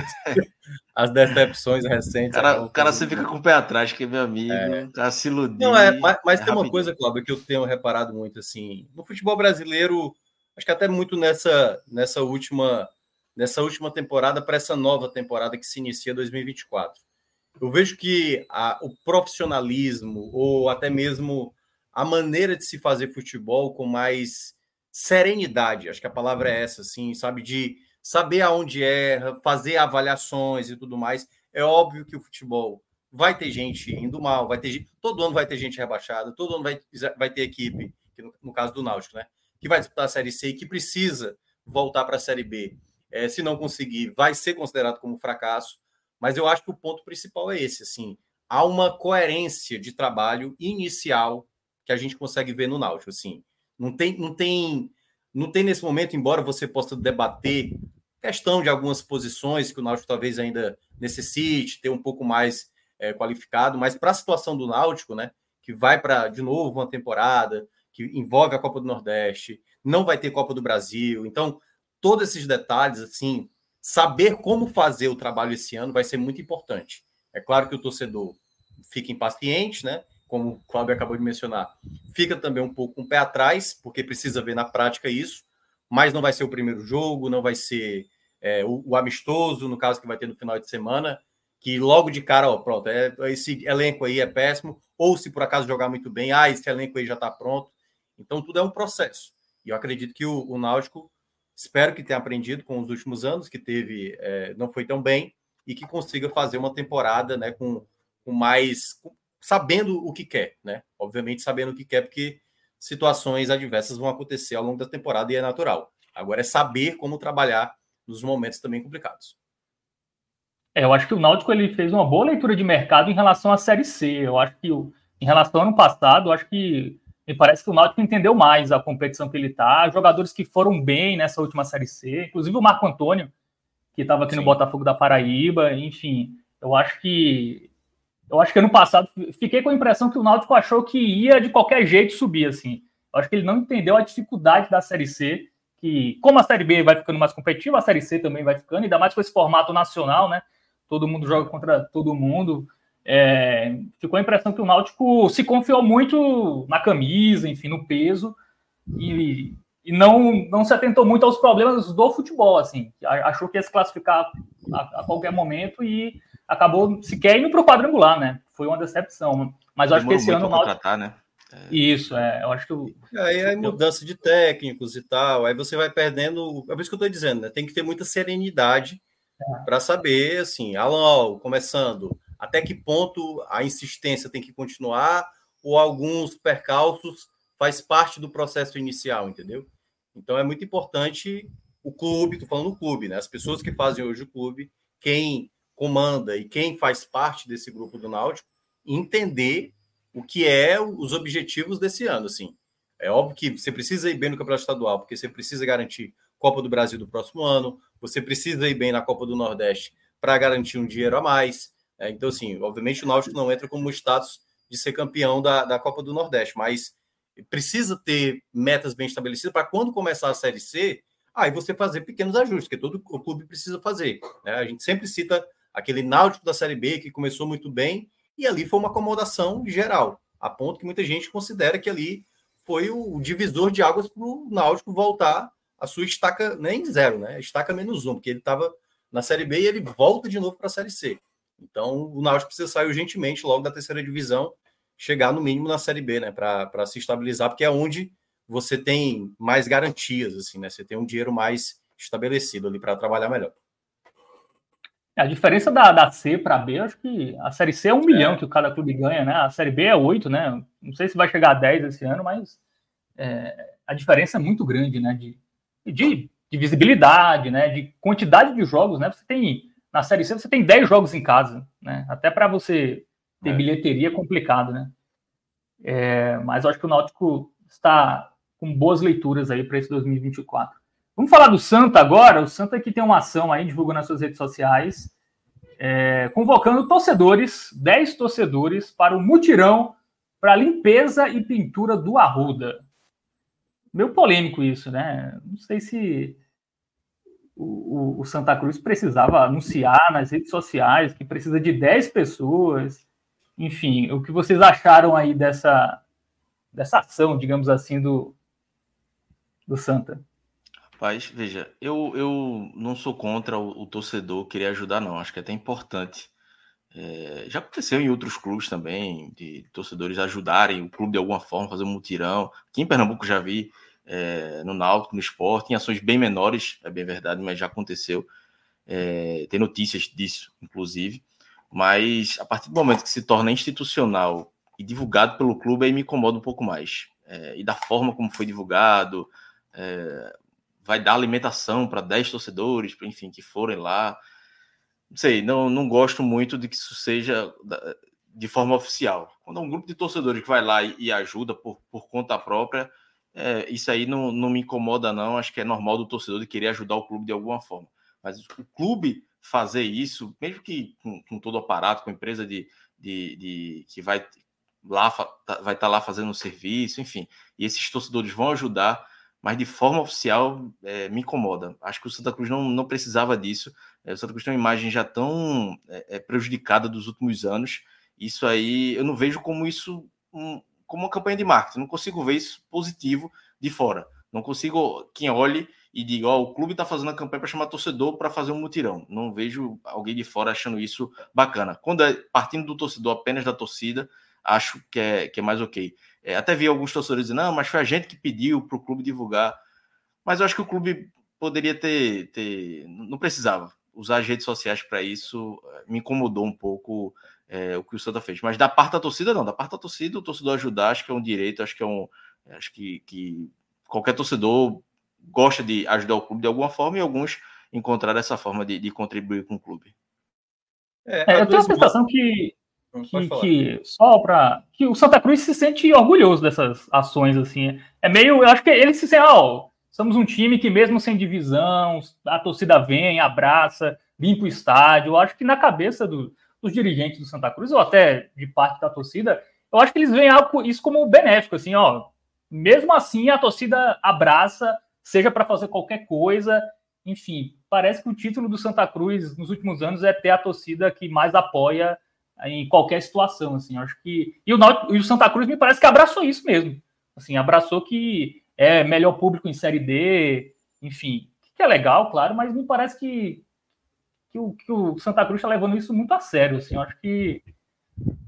As decepções recentes. Cara, o cara sempre fica com o pé atrás, que é meu amigo, é. tá se iludindo. Não, é, mas, mas é tem uma coisa, Cláudio, que eu tenho reparado muito assim, no futebol brasileiro, acho que até muito nessa, nessa última nessa última temporada para essa nova temporada que se inicia 2024. Eu vejo que a, o profissionalismo ou até mesmo a maneira de se fazer futebol com mais serenidade, acho que a palavra é essa, assim, sabe? De saber aonde erra, fazer avaliações e tudo mais. É óbvio que o futebol vai ter gente indo mal, vai ter todo ano vai ter gente rebaixada, todo ano vai, vai ter equipe, no, no, caso do Náutico, né? Que vai disputar a Série C e que precisa voltar para a Série B. É, se não conseguir, vai ser considerado como fracasso. Mas eu acho que o ponto principal é esse, assim, há uma coerência de trabalho inicial que a gente consegue ver no Náutico, assim. Não tem, não tem, não tem nesse momento, embora você possa debater questão de algumas posições que o Náutico talvez ainda necessite ter um pouco mais é, qualificado, mas para a situação do Náutico, né, que vai para de novo uma temporada que envolve a Copa do Nordeste, não vai ter Copa do Brasil, então todos esses detalhes, assim, saber como fazer o trabalho esse ano vai ser muito importante. É claro que o torcedor fica impaciente, né? Como o Cláudio acabou de mencionar, fica também um pouco com um o pé atrás, porque precisa ver na prática isso, mas não vai ser o primeiro jogo, não vai ser é, o, o, amistoso, no caso que vai ter no final de semana, que logo de cara, ó, pronto, é, esse elenco aí é péssimo, ou se por acaso jogar muito bem, ah, esse elenco aí já está pronto. Então tudo é um processo. E eu acredito que o, o Náutico, espero que tenha aprendido com os últimos anos, que teve, é, não foi tão bem, e que consiga fazer uma temporada né, com, com mais, com, sabendo o que quer, né? Obviamente sabendo o que quer, porque situações adversas vão acontecer ao longo da temporada e é natural. Agora é saber como trabalhar nos momentos também complicados. É, eu acho que o Náutico ele fez uma boa leitura de mercado em relação à Série C. Eu acho que em relação ao ano passado, eu acho que me parece que o Náutico entendeu mais a competição que ele está. Jogadores que foram bem nessa última Série C, inclusive o Marco Antônio, que estava aqui Sim. no Botafogo da Paraíba. Enfim, eu acho que eu acho que ano passado fiquei com a impressão que o Náutico achou que ia de qualquer jeito subir, assim. Eu acho que ele não entendeu a dificuldade da Série C, que como a Série B vai ficando mais competitiva, a Série C também vai ficando, ainda mais com esse formato nacional, né? Todo mundo joga contra todo mundo. É, ficou a impressão que o Náutico se confiou muito na camisa, enfim, no peso, e, e não, não se atentou muito aos problemas do futebol, assim. Achou que ia se classificar a, a qualquer momento e acabou sequer indo para o quadrangular, né? Foi uma decepção. Mas eu acho que esse ano o Náutico... né? É... Isso, é, eu acho que. O... Aí, aí mudança de técnicos e tal, aí você vai perdendo. É por isso que eu estou dizendo, né? Tem que ter muita serenidade é. para saber, assim, Alan, começando, até que ponto a insistência tem que continuar, ou alguns percalços faz parte do processo inicial, entendeu? Então é muito importante o clube, estou falando do clube, né? As pessoas que fazem hoje o clube, quem comanda e quem faz parte desse grupo do Náutico entender o que é os objetivos desse ano, assim. É óbvio que você precisa ir bem no Campeonato Estadual, porque você precisa garantir Copa do Brasil do próximo ano, você precisa ir bem na Copa do Nordeste para garantir um dinheiro a mais. Né? Então, assim, obviamente o Náutico não entra como status de ser campeão da, da Copa do Nordeste, mas precisa ter metas bem estabelecidas para quando começar a Série C, aí você fazer pequenos ajustes, que todo o clube precisa fazer. Né? A gente sempre cita aquele Náutico da Série B que começou muito bem e ali foi uma acomodação geral, a ponto que muita gente considera que ali foi o divisor de águas para o Náutico voltar a sua estaca nem zero, né? Estaca menos um, porque ele estava na Série B e ele volta de novo para a Série C. Então o Náutico precisa sair urgentemente logo da terceira divisão, chegar no mínimo na Série B, né? Para se estabilizar, porque é onde você tem mais garantias, assim, né? Você tem um dinheiro mais estabelecido ali para trabalhar melhor. A diferença da, da C para B, acho que a Série C é um é. milhão que cada clube ganha, né? A Série B é oito, né? Não sei se vai chegar a 10 esse ano, mas é, a diferença é muito grande, né? De, de, de, visibilidade, né? De quantidade de jogos, né? Você tem na Série C você tem 10 jogos em casa, né? Até para você ter é. bilheteria é complicado, né? É, mas eu acho que o Náutico está com boas leituras aí para esse 2024. Vamos falar do Santa agora. O Santa que tem uma ação aí, divulgou nas suas redes sociais, é, convocando torcedores, 10 torcedores, para o mutirão para limpeza e pintura do Arruda. Meio polêmico isso, né? Não sei se o, o, o, Santa Cruz precisava anunciar nas redes sociais que precisa de 10 pessoas. Enfim, o que vocês acharam aí dessa, dessa ação, digamos assim, do, do Santa? Rapaz, veja, eu, eu não sou contra o, o torcedor querer ajudar, não. Acho que é até importante. É, já aconteceu em outros clubes também, de torcedores ajudarem o clube de alguma forma, fazer um mutirão. Aqui em Pernambuco já vi, é, no Náutico, no esporte, em ações bem menores, é bem verdade, mas já aconteceu. É, tem notícias disso, inclusive. Mas a partir do momento que se torna institucional e divulgado pelo clube, aí me incomoda um pouco mais. É, e da forma como foi divulgado, vai dar alimentação para 10 torcedores, enfim, que forem lá. Não sei, não, não gosto muito de que isso seja de forma oficial. Quando é um grupo de torcedores que vai lá e, e ajuda por, por conta própria, é, isso aí não, não me incomoda, não. Acho que é normal do torcedor de querer ajudar o clube de alguma forma. Mas o clube fazer isso, mesmo que com, com todo o aparato, com a empresa de, de, de que vai lá tá, vai estar tá lá fazendo um serviço, enfim, e esses torcedores vão ajudar mas de forma oficial é, me incomoda. Acho que o Santa Cruz não, não precisava disso. É, o Santa Cruz tem uma imagem já tão é, é, prejudicada dos últimos anos. Isso aí, eu não vejo como isso, um, como uma campanha de marketing. Não consigo ver isso positivo de fora. Não consigo quem olhe e diga, ó, oh, o clube está fazendo a campanha para chamar torcedor para fazer um mutirão. Não vejo alguém de fora achando isso bacana. Quando é partindo do torcedor, apenas da torcida, acho que é, que é mais ok. É, até vi alguns torcedores dizendo, não, mas foi a gente que pediu para o clube divulgar. Mas eu acho que o clube poderia ter, ter não precisava usar as redes sociais para isso. Me incomodou um pouco é, o que o Santa fez. Mas da parte da torcida, não. Da parte da torcida, o torcedor ajudar, acho que é um direito, acho que é um. Acho que, que qualquer torcedor gosta de ajudar o clube de alguma forma e alguns encontraram essa forma de, de contribuir com o clube. É, é eu tenho a sensação que que, que, só para que o Santa Cruz se sente orgulhoso dessas ações assim. É meio, eu acho que eles se sentem, ó, somos um time que mesmo sem divisão, a torcida vem, abraça, limpa o estádio. Eu acho que na cabeça do, dos dirigentes do Santa Cruz ou até de parte da torcida, eu acho que eles veem algo, isso como benéfico, assim, ó. Mesmo assim, a torcida abraça, seja para fazer qualquer coisa, enfim. Parece que o título do Santa Cruz nos últimos anos é ter a torcida que mais apoia em qualquer situação, assim, acho que e o, e o Santa Cruz me parece que abraçou isso mesmo, assim, abraçou que é melhor público em Série D, enfim, que é legal, claro, mas me parece que, que, o, que o Santa Cruz está levando isso muito a sério, assim, acho que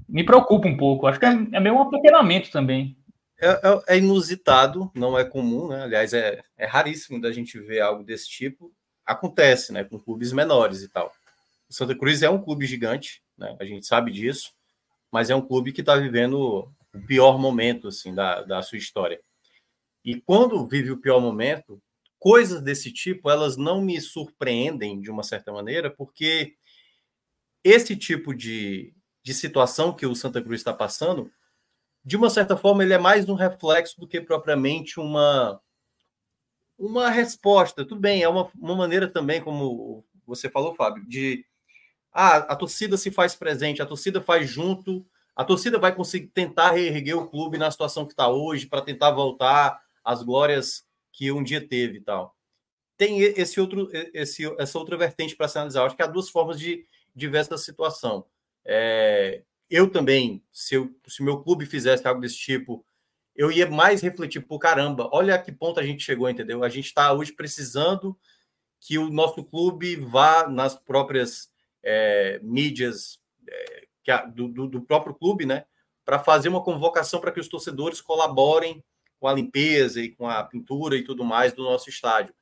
me preocupa um pouco, acho que é, é meio um apequenamento também. É, é, é, inusitado, não é comum, né? Aliás, é, é raríssimo da gente ver algo desse tipo. Acontece, né? Com clubes menores e tal. O Santa Cruz é um clube gigante, né? A gente sabe disso, mas é um clube que está vivendo o pior momento assim da, da sua história. E quando vive o pior momento, coisas desse tipo elas não me surpreendem de uma certa maneira, porque esse tipo de, de situação que o Santa Cruz está passando, de uma certa forma, ele é mais um reflexo do que propriamente uma uma resposta. Tudo bem, é uma, uma maneira também, como você falou, Fábio, de ah, a torcida se faz presente, a torcida faz junto a torcida vai conseguir tentar reerguer o clube na situação que está hoje, para tentar voltar às glórias que um dia teve e tal. Tem esse outro, esse, essa outra vertente para se analisar. Acho que há duas formas de, de ver essa situação. É, eu também, se o se meu clube fizesse algo desse tipo, eu ia mais refletir, por caramba, olha a que ponto a gente chegou, entendeu? A gente está hoje precisando que o nosso clube vá nas próprias é, mídias é, a, do, do, próprio clube, né? Para fazer uma convocação para que os torcedores colaborem com a limpeza e com a pintura e tudo mais do nosso estádio.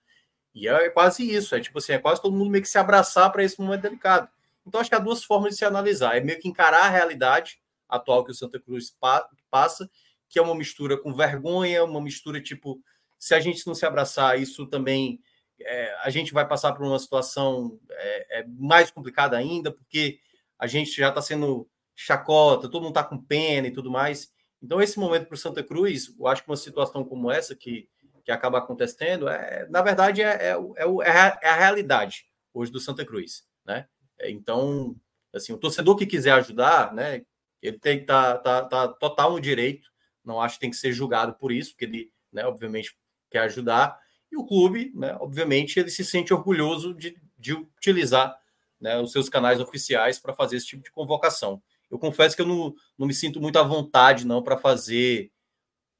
E é quase isso, é tipo assim, é quase todo mundo meio que se abraçar para esse momento delicado. Então, acho que há duas formas de se analisar. É meio que encarar a realidade atual que o Santa Cruz passa, que é uma mistura com vergonha, uma mistura tipo, se a gente não se abraçar, isso também é, a gente vai passar por uma situação é, é mais complicada ainda, porque a gente já está sendo chacota, todo mundo está com pena e tudo mais. Então, esse momento para o Santa Cruz, eu acho que uma situação como essa que, que acaba acontecendo, é, na verdade, é, é, é, a, é a realidade hoje do Santa Cruz. Né? Então, assim, o torcedor que quiser ajudar, né, ele tem que tá, tá, tá total no direito, não acho que tem que ser julgado por isso, porque ele, né, obviamente, quer ajudar. E o clube, né, obviamente, ele se sente orgulhoso de, de utilizar né, os seus canais oficiais para fazer esse tipo de convocação. Eu confesso que eu não, não me sinto muito à vontade, não, para fazer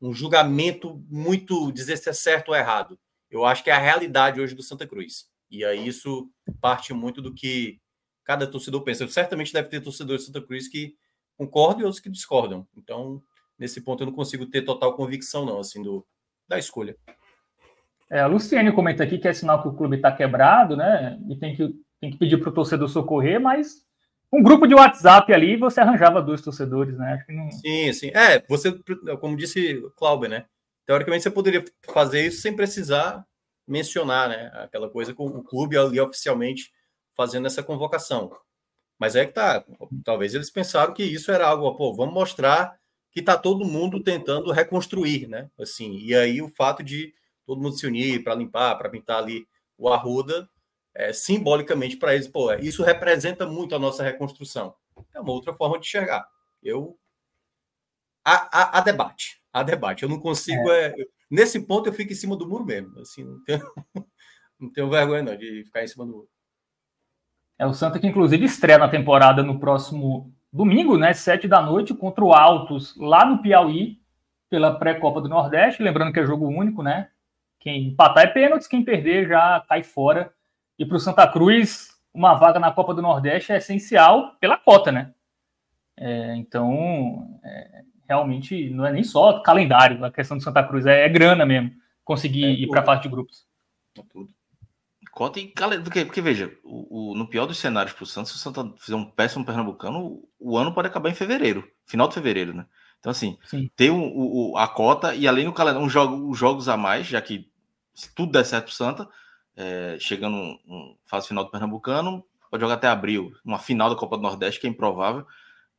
um julgamento muito dizer se é certo ou errado. Eu acho que é a realidade hoje do Santa Cruz. E aí isso parte muito do que cada torcedor pensa. Certamente deve ter torcedores de Santa Cruz que concordam e outros que discordam. Então, nesse ponto, eu não consigo ter total convicção, não, assim, do, da escolha. É, a Luciane comenta aqui que é sinal que o clube está quebrado, né? E tem que, tem que pedir para o torcedor socorrer, mas um grupo de WhatsApp ali você arranjava dois torcedores, né? Não... Sim, sim. É, você, como disse o Clauber, né? Teoricamente você poderia fazer isso sem precisar mencionar, né? Aquela coisa com o clube ali oficialmente fazendo essa convocação. Mas é que tá. Talvez eles pensaram que isso era algo, pô, vamos mostrar que está todo mundo tentando reconstruir, né? Assim, e aí o fato de todo mundo se unir para limpar, para pintar ali o Arruda, é, simbolicamente para eles, pô, isso representa muito a nossa reconstrução. É uma outra forma de enxergar. Eu. A, a, debate. A debate. Eu não consigo. É. É, nesse ponto, eu fico em cima do muro mesmo. Assim, não tenho, <laughs> não tenho vergonha não, de ficar em cima do muro. É o Santa que, inclusive, estreia na temporada no próximo domingo, né? Sete da noite, contra o Altos, lá no Piauí, pela pré-Copa do Nordeste. Lembrando que é jogo único, né? Quem empatar é pênalti, quem perder já cai fora. E para o Santa Cruz, uma vaga na Copa do Nordeste é essencial pela cota, né? É, então, é, realmente, não é nem só calendário, a questão do Santa Cruz é, é grana mesmo, conseguir é ir para a fase de grupos. É tudo. Cota e porque, porque veja, o, o, no pior dos cenários para o Santos, se o Santa fizer um péssimo pernambucano, o, ano pode acabar em fevereiro, final de fevereiro, né? Então, assim, Sim. ter um, o, a cota e além do calendário, um jogo, os jogos a mais, já que se tudo der certo para o Santa, é, chegando um, um, fase final do Pernambucano, pode jogar até abril. Uma final da Copa do Nordeste, que é improvável,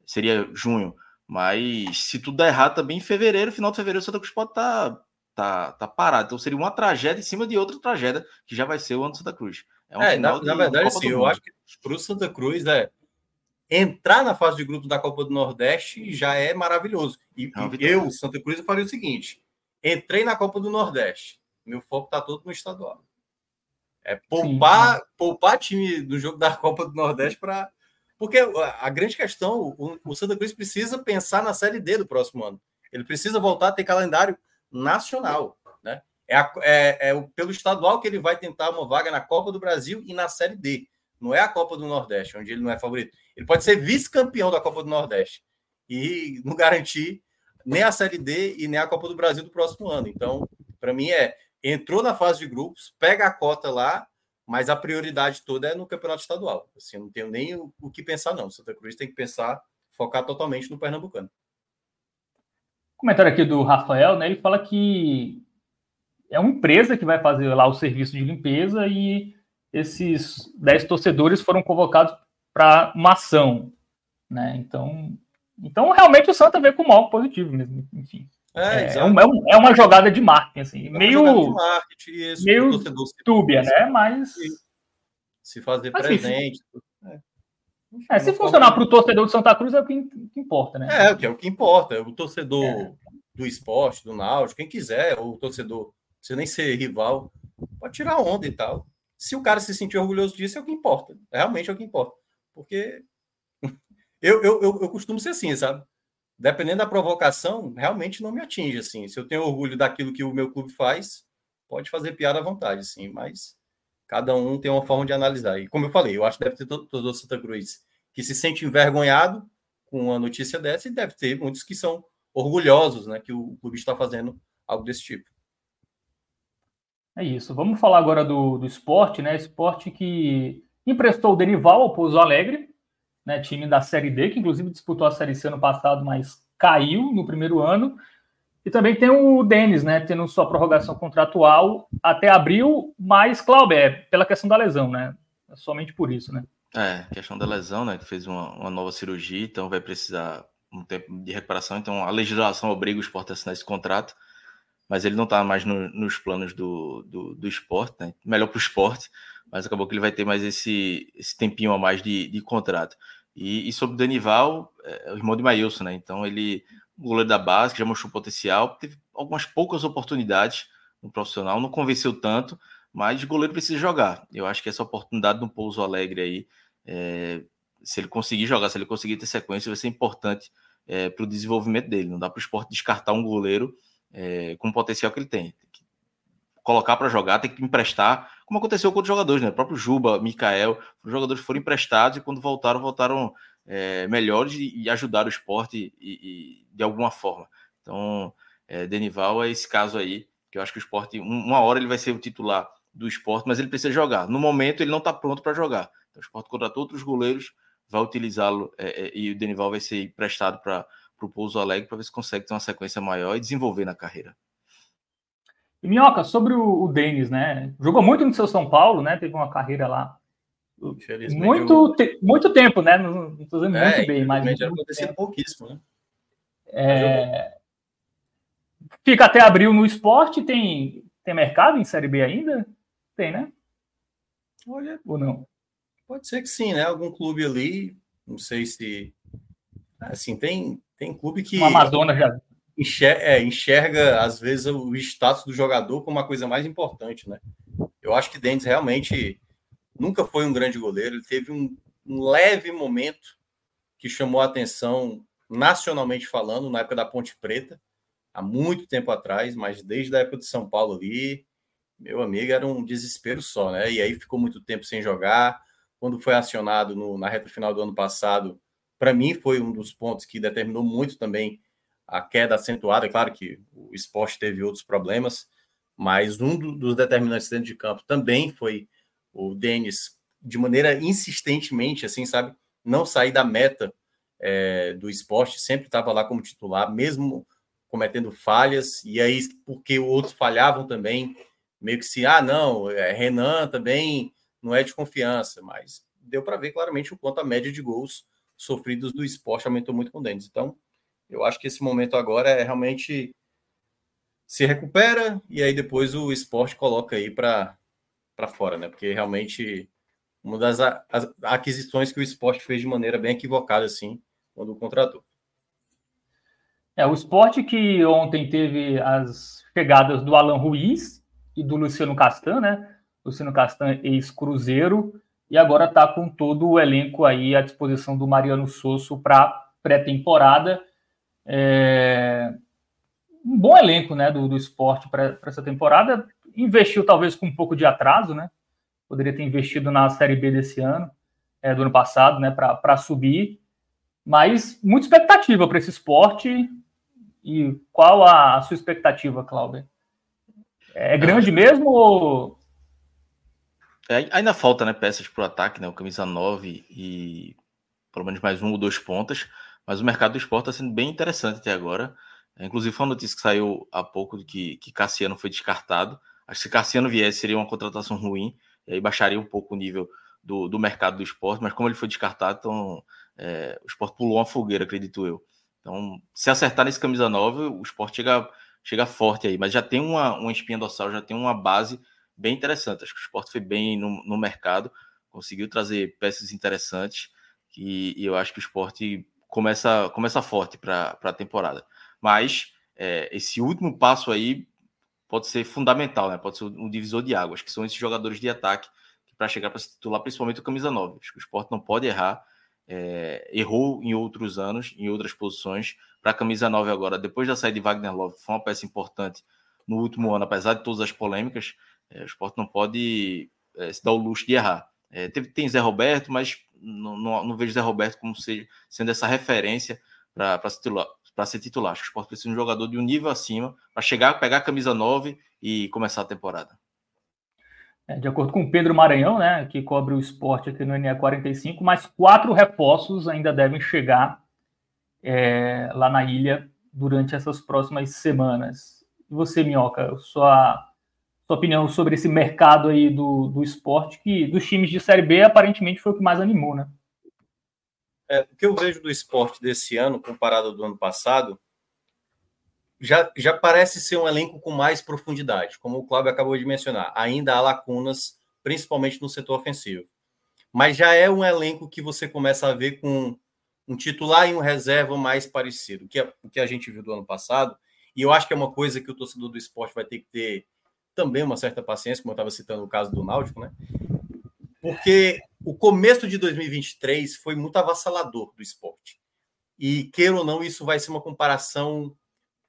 seria junho. Mas se tudo der errado também, em fevereiro, final de fevereiro, o Santa Cruz pode estar tá tá, tá parado. Então seria uma tragédia em cima de outra tragédia, que já vai ser o ano do Santa Cruz. É, um é na, na, verdade, sim, eu acho que para o Santa Cruz é entrar na fase de grupo da Copa do Nordeste já é maravilhoso. E, é eu, Santa Cruz, eu faria o seguinte: entrei na Copa do Nordeste, meu foco está todo no estadual. É poupar, sim, poupar time do jogo da <laughs> Copa do Nordeste para. Porque a grande questão, o, o Santa Cruz precisa pensar na Série D do próximo ano. Ele precisa voltar a ter calendário nacional. Né? É, a, é, é pelo estadual que ele vai tentar uma vaga na Copa do Brasil e na Série D. Não é a Copa do Nordeste, onde ele não é favorito. Ele pode ser vice-campeão da Copa do Nordeste e não garantir nem a Série D e nem a Copa do Brasil do próximo ano. Então, para mim, é entrou na fase de grupos, pega a cota lá, mas a prioridade toda é no campeonato estadual. Assim, eu não tenho nem o, o que pensar, não. Santa Cruz tem que pensar, focar totalmente no Pernambucano. Comentário aqui do Rafael, né? Ele fala que é uma empresa que vai fazer lá o serviço de limpeza e esses 10 torcedores foram convocados para uma ação, né? Então, então realmente o Santa vê com mal positivo mesmo, enfim. É, é, é, um, é, uma jogada de marketing, assim, é meio, de marketing, isso, meio túbia, né? Mas se fazer Mas, presente. Enfim, É, se funcionar para o torcedor de Santa Cruz é o que, importa, né? É, que é o que importa. O torcedor é. do esporte, do Náutico, quem quiser, ou o torcedor, você nem ser rival, pode tirar onda e tal. Se o cara se sentir orgulhoso disso, é o que importa. Realmente é o que importa. Porque <laughs> eu, eu, eu, eu costumo ser assim, sabe? Dependendo da provocação, realmente não me atinge, assim. Se eu tenho orgulho daquilo que o meu clube faz, pode fazer piada à vontade, assim, mas cada um tem uma forma de analisar. E como eu falei, eu acho que deve ter todo, todo Santa Cruz que se sente envergonhado com uma notícia dessa e deve ter muitos que são orgulhosos, né, que o clube está fazendo algo desse tipo. É isso. Vamos falar agora do, do esporte, né? Esporte que emprestou o Denival ao Pouso Alegre, né? Time da Série D, que inclusive disputou a Série C ano passado, mas caiu no primeiro ano. E também tem o Denis, né, tendo sua prorrogação contratual até abril, mas, Cláudio, é pela questão da lesão, né? É somente por isso, né? É, questão da lesão, né? Que fez uma, uma nova cirurgia, então vai precisar um tempo de recuperação. Então a legislação obriga o esporte a assinar esse contrato, mas ele não está mais no, nos planos do, do, do esporte, né? Melhor para o esporte, mas acabou que ele vai ter mais esse, esse tempinho a mais de, de contrato. E, e sobre o Danival, é, é o irmão de Maílson, né? Então ele goleiro da base, que já mostrou potencial, teve algumas poucas oportunidades no profissional, não convenceu tanto, mas o goleiro precisa jogar. Eu acho que essa oportunidade no Pouso Alegre aí, é, se ele conseguir jogar, se ele conseguir ter sequência, vai ser importante é, para o desenvolvimento dele. Não dá para o esporte descartar um goleiro é, com o potencial que ele tem. Colocar para jogar, tem que emprestar, como aconteceu com outros jogadores, né? O próprio Juba, Mikael, os jogadores foram emprestados e quando voltaram, voltaram é, melhores e, e ajudar o esporte e, e, de alguma forma. Então, é, Denival é esse caso aí, que eu acho que o esporte, uma hora ele vai ser o titular do esporte, mas ele precisa jogar. No momento, ele não está pronto para jogar. Então, o esporte contratou outros goleiros, vai utilizá-lo é, é, e o Denival vai ser emprestado para o Pouso Alegre para ver se consegue ter uma sequência maior e desenvolver na carreira. E Minhoca, sobre o, o Denis, né? Jogou muito no seu São Paulo, né? Teve uma carreira lá muito, te, muito tempo, né? Não estou dizendo é, muito bem, mas. Já acontecido pouquíssimo, né? É... Fica até abril no esporte, tem, tem mercado em Série B ainda? Tem, né? Olha. Ou não? Pode ser que sim, né? Algum clube ali, não sei se. Assim, tem, tem clube que. O Amazonas já. Enxerga, é, enxerga, às vezes, o status do jogador como uma coisa mais importante, né? Eu acho que Dentes realmente nunca foi um grande goleiro, ele teve um, um leve momento que chamou a atenção nacionalmente falando, na época da Ponte Preta, há muito tempo atrás, mas desde a época de São Paulo ali, meu amigo, era um desespero só, né? E aí ficou muito tempo sem jogar. Quando foi acionado no, na reta final do ano passado, para mim foi um dos pontos que determinou muito também a queda acentuada. É claro que o esporte teve outros problemas, mas um do, dos determinantes dentro de campo também foi o Denis, de maneira insistentemente, assim, sabe, não sair da meta é, do esporte, sempre estava lá como titular, mesmo cometendo falhas, e aí, porque outros falhavam também, meio que se, ah, não, é, Renan também não é de confiança, mas deu para ver claramente o quanto a média de gols sofridos do esporte aumentou muito com o Denis. Então, eu acho que esse momento agora é realmente se recupera e aí depois o esporte coloca aí para fora, né? Porque realmente uma das aquisições que o esporte fez de maneira bem equivocada, assim, quando o contratou. É, o esporte que ontem teve as chegadas do Alan Ruiz e do Luciano Castan, né? Luciano Castan, ex-Cruzeiro, e agora está com todo o elenco aí à disposição do Mariano Sosso para pré-temporada. É... Um bom elenco né, do, do esporte para essa temporada investiu talvez com um pouco de atraso, né? Poderia ter investido na Série B desse ano, é, do ano passado, né, para subir. Mas muita expectativa para esse esporte. E qual a, a sua expectativa, Cláudia? É grande mesmo ou. É, ainda falta né, peças para o ataque, né? O camisa 9 e pelo menos mais um ou dois pontas. Mas o mercado do esporte está sendo bem interessante até agora. Inclusive, foi uma notícia que saiu há pouco de que, que Cassiano foi descartado. Acho que se Cassiano viesse, seria uma contratação ruim, e aí baixaria um pouco o nível do, do mercado do esporte, mas como ele foi descartado, então é, o esporte pulou uma fogueira, acredito eu. Então, se acertar nesse camisa nova, o esporte chega, chega forte aí, mas já tem uma, uma espinha dorsal, já tem uma base bem interessante. Acho que o esporte foi bem no, no mercado, conseguiu trazer peças interessantes E, e eu acho que o esporte começa, começa forte para a temporada. Mas é, esse último passo aí pode ser fundamental, né? Pode ser um divisor de águas, que são esses jogadores de ataque para chegar para se titular, principalmente o camisa 9. Acho que o esporte não pode errar. É, errou em outros anos, em outras posições. Para a camisa 9 agora, depois da saída de Wagner Love, foi uma peça importante no último ano, apesar de todas as polêmicas. É, o esporte não pode é, se dar o luxo de errar. É, teve, tem Zé Roberto, mas não, não, não, vejo Zé Roberto como sendo essa referência para titular para ser titular. Acho que o Sport precisa de um jogador de um nível acima para chegar, pegar a camisa 9 e começar a temporada. É, de acordo com o Pedro Maranhão, né, que cobre o esporte aqui no NE45, mais quatro reforços ainda devem chegar é, lá na ilha durante essas próximas semanas. E você, Minhoca, sua, sua opinião sobre esse mercado aí do, do esporte, que dos times de Série B aparentemente foi o que mais animou, né? É, o que eu vejo do esporte desse ano, comparado ao do ano passado, já, já parece ser um elenco com mais profundidade, como o Cláudio acabou de mencionar. Ainda há lacunas, principalmente no setor ofensivo. Mas já é um elenco que você começa a ver com um titular e um reserva mais parecido, que é o que a gente viu do ano passado. E eu acho que é uma coisa que o torcedor do esporte vai ter que ter também uma certa paciência, como eu estava citando o caso do Náutico, né? Porque o começo de 2023 foi muito avassalador do esporte. E, queira ou não, isso vai ser uma comparação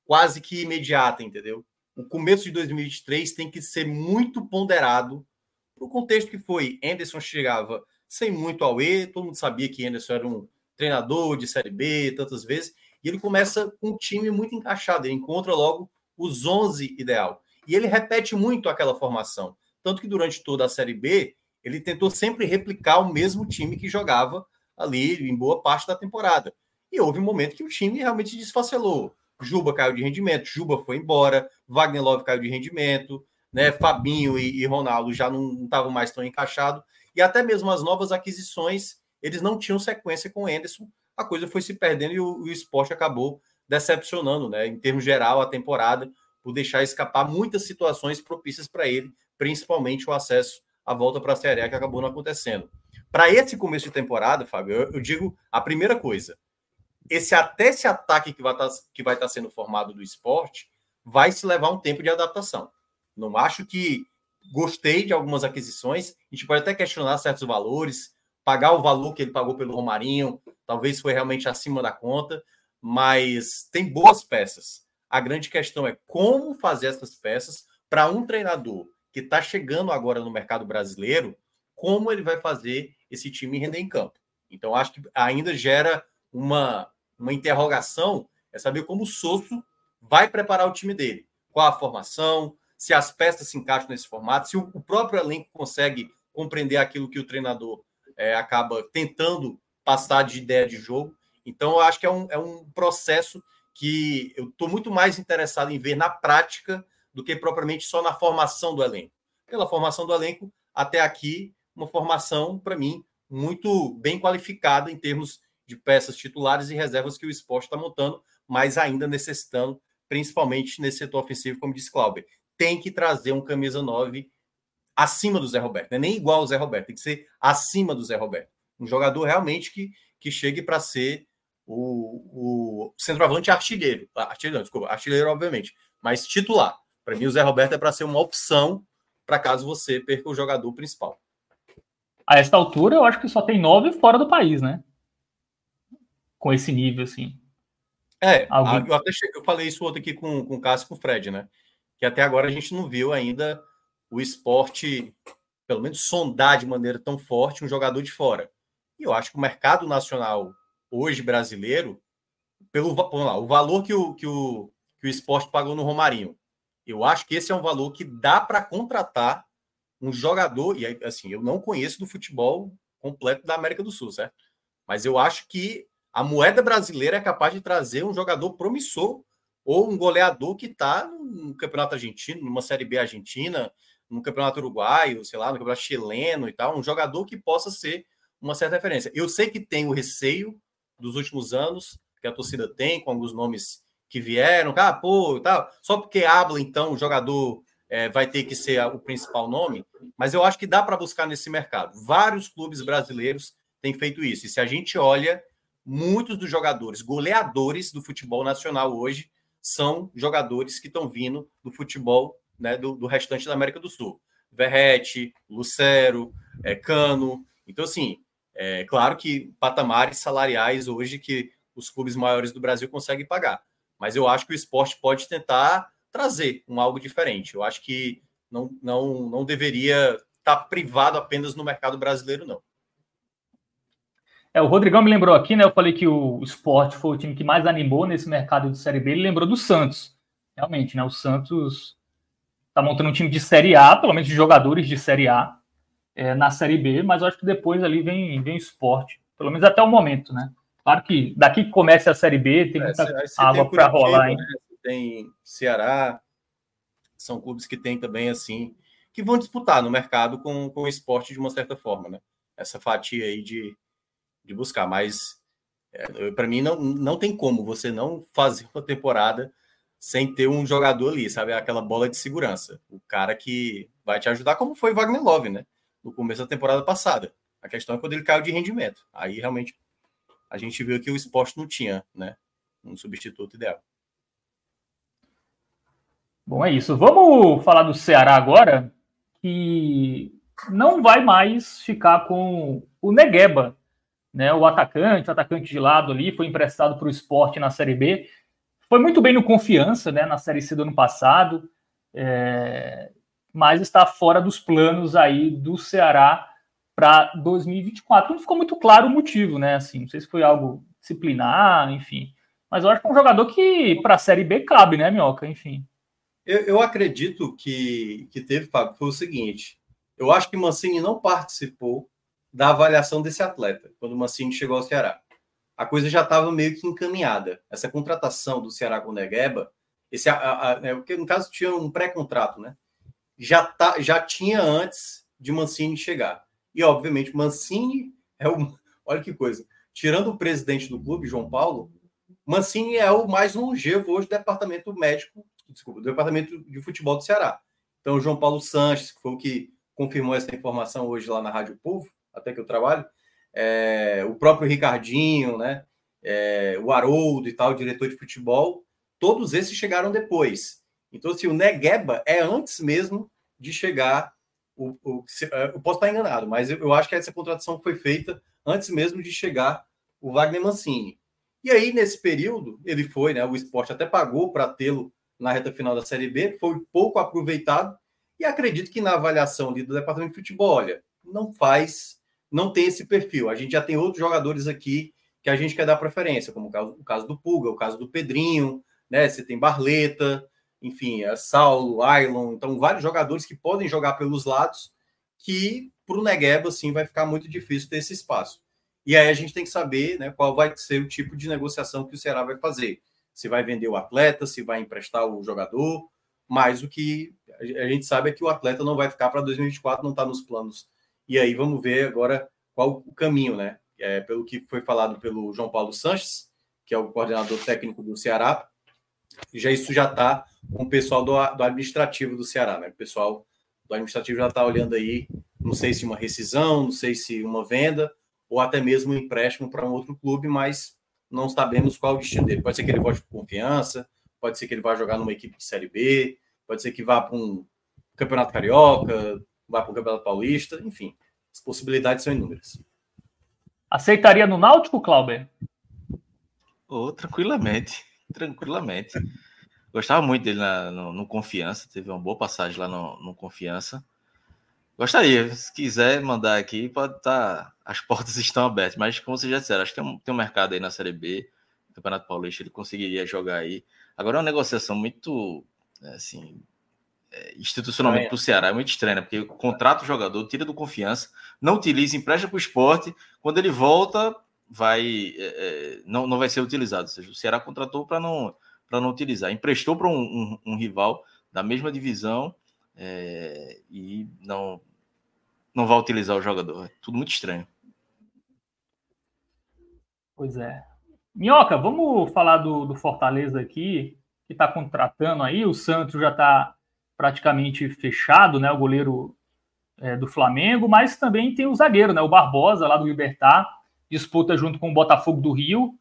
quase que imediata, entendeu? O começo de 2023 tem que ser muito ponderado para o contexto que foi. Anderson chegava sem muito E, todo mundo sabia que Anderson era um treinador de Série B tantas vezes, e ele começa com um time muito encaixado, ele encontra logo os 11 ideal. E ele repete muito aquela formação. Tanto que durante toda a Série B, ele tentou sempre replicar o mesmo time que jogava ali em boa parte da temporada. E houve um momento que o time realmente desfacelou. Juba caiu de rendimento, Juba foi embora, Wagner Love caiu de rendimento, né? Fabinho e, e Ronaldo já não estavam mais tão encaixados. E até mesmo as novas aquisições, eles não tinham sequência com o Anderson. A coisa foi se perdendo e o, o esporte acabou decepcionando, né? Em termos geral, a temporada, por deixar escapar muitas situações propícias para ele, principalmente o acesso a volta para a Série A que acabou não acontecendo. Para esse começo de temporada, Fábio, eu, eu, digo a primeira coisa: esse até esse ataque que vai estar tá, que vai tá sendo formado do esporte vai se levar um tempo de adaptação. Não acho que gostei de algumas aquisições. A gente pode até questionar certos valores, pagar o valor que ele pagou pelo Romarinho, talvez foi realmente acima da conta, mas tem boas peças. A grande questão é como fazer essas peças para um treinador que está chegando agora no mercado brasileiro, como ele vai fazer esse time render em campo. Então, acho que ainda gera uma, uma interrogação, é saber como o Sosso vai preparar o time dele. Qual a formação, se as peças se encaixam nesse formato, se o, próprio elenco consegue compreender aquilo que o treinador é, acaba tentando passar de ideia de jogo. Então, eu acho que é um, é um processo que eu estou muito mais interessado em ver na prática do que propriamente só na formação do elenco. Pela formação do elenco, até aqui, uma formação, para mim, muito bem qualificada em termos de peças titulares e reservas que o esporte está montando, mas ainda necessitando, principalmente nesse setor ofensivo, como disse Cláudio, tem que trazer um camisa 9 acima do Zé Roberto, não é nem igual ao Zé Roberto, tem que ser acima do Zé Roberto. Um jogador realmente que, que chegue para ser o, o centroavante artilheiro. Artilheiro, desculpa, artilheiro, obviamente, mas titular. Para mim, o Zé Roberto é para ser uma opção para caso você perca o jogador principal. A esta altura, eu acho que só tem nove fora do país, né? Com esse nível, assim. É, Alguém... eu até cheguei, eu falei isso outro aqui com, com o Cássio e com o Fred, né? Que até agora a gente não viu ainda o esporte, pelo menos, sondar de maneira tão forte um jogador de fora. E eu acho que o mercado nacional hoje brasileiro, pelo vamos lá, o valor que o, que o, que o esporte pagou no Romarinho, eu acho que esse é um valor que dá para contratar um jogador, e assim, eu não conheço do futebol completo da América do Sul, certo? Mas eu acho que a moeda brasileira é capaz de trazer um jogador promissor ou um goleador que está no campeonato argentino, numa Série B argentina, no campeonato uruguaio, sei lá, no campeonato chileno e tal, um jogador que possa ser uma certa referência. Eu sei que tem o receio dos últimos anos que a torcida tem com alguns nomes que vieram, ah, pô, tal, só porque habla, então, o jogador é, vai ter que ser o principal nome, mas eu acho que dá para buscar nesse mercado. Vários clubes brasileiros tem feito isso. E se a gente olha, muitos dos jogadores goleadores do futebol nacional hoje são jogadores que estão vindo do futebol né, do, do, restante da América do Sul. Verrete, Lucero, é, Cano. Então, assim, é claro que patamares salariais hoje que os clubes maiores do Brasil conseguem pagar. Mas eu acho que o esporte pode tentar trazer um algo diferente. Eu acho que não, não, não deveria estar privado apenas no mercado brasileiro, não. É, o Rodrigão me lembrou aqui, né? Eu falei que o esporte foi o time que mais animou nesse mercado de Série B. Ele lembrou do Santos. Realmente, né? O Santos está montando um time de Série A, pelo menos de jogadores de Série A, é, na Série B, mas eu acho que depois ali vem, vem esporte. Pelo menos até o momento, né? Claro que daqui que começa a Série B, tem é, muita é, água para rolar, hein? Né? Tem Ceará, são clubes que tem também, assim, que vão disputar no mercado com, com o esporte de uma certa forma, né? Essa fatia aí de, de buscar. Mas, é, para mim, não, não tem como você não fazer uma temporada sem ter um jogador ali, sabe? Aquela bola de segurança. O cara que vai te ajudar, como foi Wagner Love, né? No começo da temporada passada. A questão é quando ele caiu de rendimento. Aí realmente a gente viu que o esporte não tinha, né? Um substituto ideal. Bom, é isso. Vamos falar do Ceará agora, que não vai mais ficar com o Negueba, né? O atacante, o atacante de lado ali, foi emprestado para o esporte na Série B. Foi muito bem no Confiança, né? Na Série C do ano passado, é... mas está fora dos planos aí do Ceará para 2024. Não ficou muito claro o motivo, né? Assim, não sei se foi algo disciplinar, enfim. Mas eu acho que é um jogador que para a Série B cabe, né, Minhoca? Enfim. Eu, eu acredito que, que teve, Fábio, foi o seguinte. Eu acho que Mancini não participou da avaliação desse atleta quando Mancini chegou ao Ceará. A coisa já estava meio que encaminhada. Essa contratação do Ceará com o Negueba, esse, a, a, a, é, no caso tinha um pré-contrato, né? Já, tá, já tinha antes de Mancini chegar. E, obviamente, Mancini é o. <laughs> Olha que coisa. Tirando o presidente do clube, João Paulo, Mancini é o mais longevo hoje do departamento médico desculpa, do Departamento de Futebol do Ceará. Então, João Paulo Sanches, que foi o que confirmou essa informação hoje lá na Rádio Povo, até que eu trabalho, é, o próprio Ricardinho, né, é, o Haroldo e tal, diretor de futebol, todos esses chegaram depois. Então, assim, o Negueba é antes mesmo de chegar. O, o, é, eu posso estar enganado, mas eu, eu acho que essa contratação foi feita antes mesmo de chegar o Wagner Mancini. E aí, nesse período, ele foi, né? O esporte até pagou para tê-lo na reta final da Série B, foi pouco aproveitado e acredito que na avaliação ali do departamento de futebol, olha, não faz, não tem esse perfil. A gente já tem outros jogadores aqui que a gente quer dar preferência, como o caso, o caso do Puga, o caso do Pedrinho, né? Você tem Barleta, enfim, é Saulo, Ailon, então vários jogadores que podem jogar pelos lados que para o Negueba, assim, vai ficar muito difícil ter esse espaço. E aí a gente tem que saber né, qual vai ser o tipo de negociação que o Ceará vai fazer se vai vender o atleta, se vai emprestar o jogador, mas o que a gente sabe é que o atleta não vai ficar para 2024, não está nos planos. E aí vamos ver agora qual o caminho, né? É, pelo que foi falado pelo João Paulo Sanches, que é o coordenador técnico do Ceará, já isso já está com o pessoal do, do, administrativo do Ceará, né? O pessoal do administrativo já está olhando aí, não sei se uma rescisão, não sei se uma venda, ou até mesmo um empréstimo para um outro clube, mas não sabemos qual o destino dele. Pode ser que ele volte por confiança, pode ser que ele vá jogar numa equipe de Série B, pode ser que vá para um Campeonato Carioca, vá para o Campeonato Paulista, enfim, as possibilidades são inúmeras. Aceitaria no Náutico, Clauber? Oh, tranquilamente, tranquilamente. Gostava muito dele na, no, no, Confiança, teve uma boa passagem lá no, no Confiança. Gostaria, se quiser mandar aqui, pode estar. Tá, as portas <laughs> estão abertas, mas como vocês já disseram, acho que tem um, tem um mercado aí na Série B, Campeonato Paulista, ele conseguiria jogar aí. Agora é uma negociação muito, é, assim, é, institucionalmente para o Ceará, é muito estranha, porque contrata o jogador, tira do confiança, não utiliza, empresta para o esporte, quando ele volta, vai é, é, não, não vai ser utilizado. Ou seja, o Ceará contratou para não, não utilizar, emprestou para um, um, um rival da mesma divisão é, e não não vai utilizar o jogador. É tudo muito estranho. Pois é. Minhoca, vamos falar do, do Fortaleza aqui, que está contratando aí. O Santos já está praticamente fechado, né? O goleiro é, do Flamengo, mas também tem o zagueiro, né? O Barbosa, lá do Libertar. Disputa junto com o Botafogo do Rio.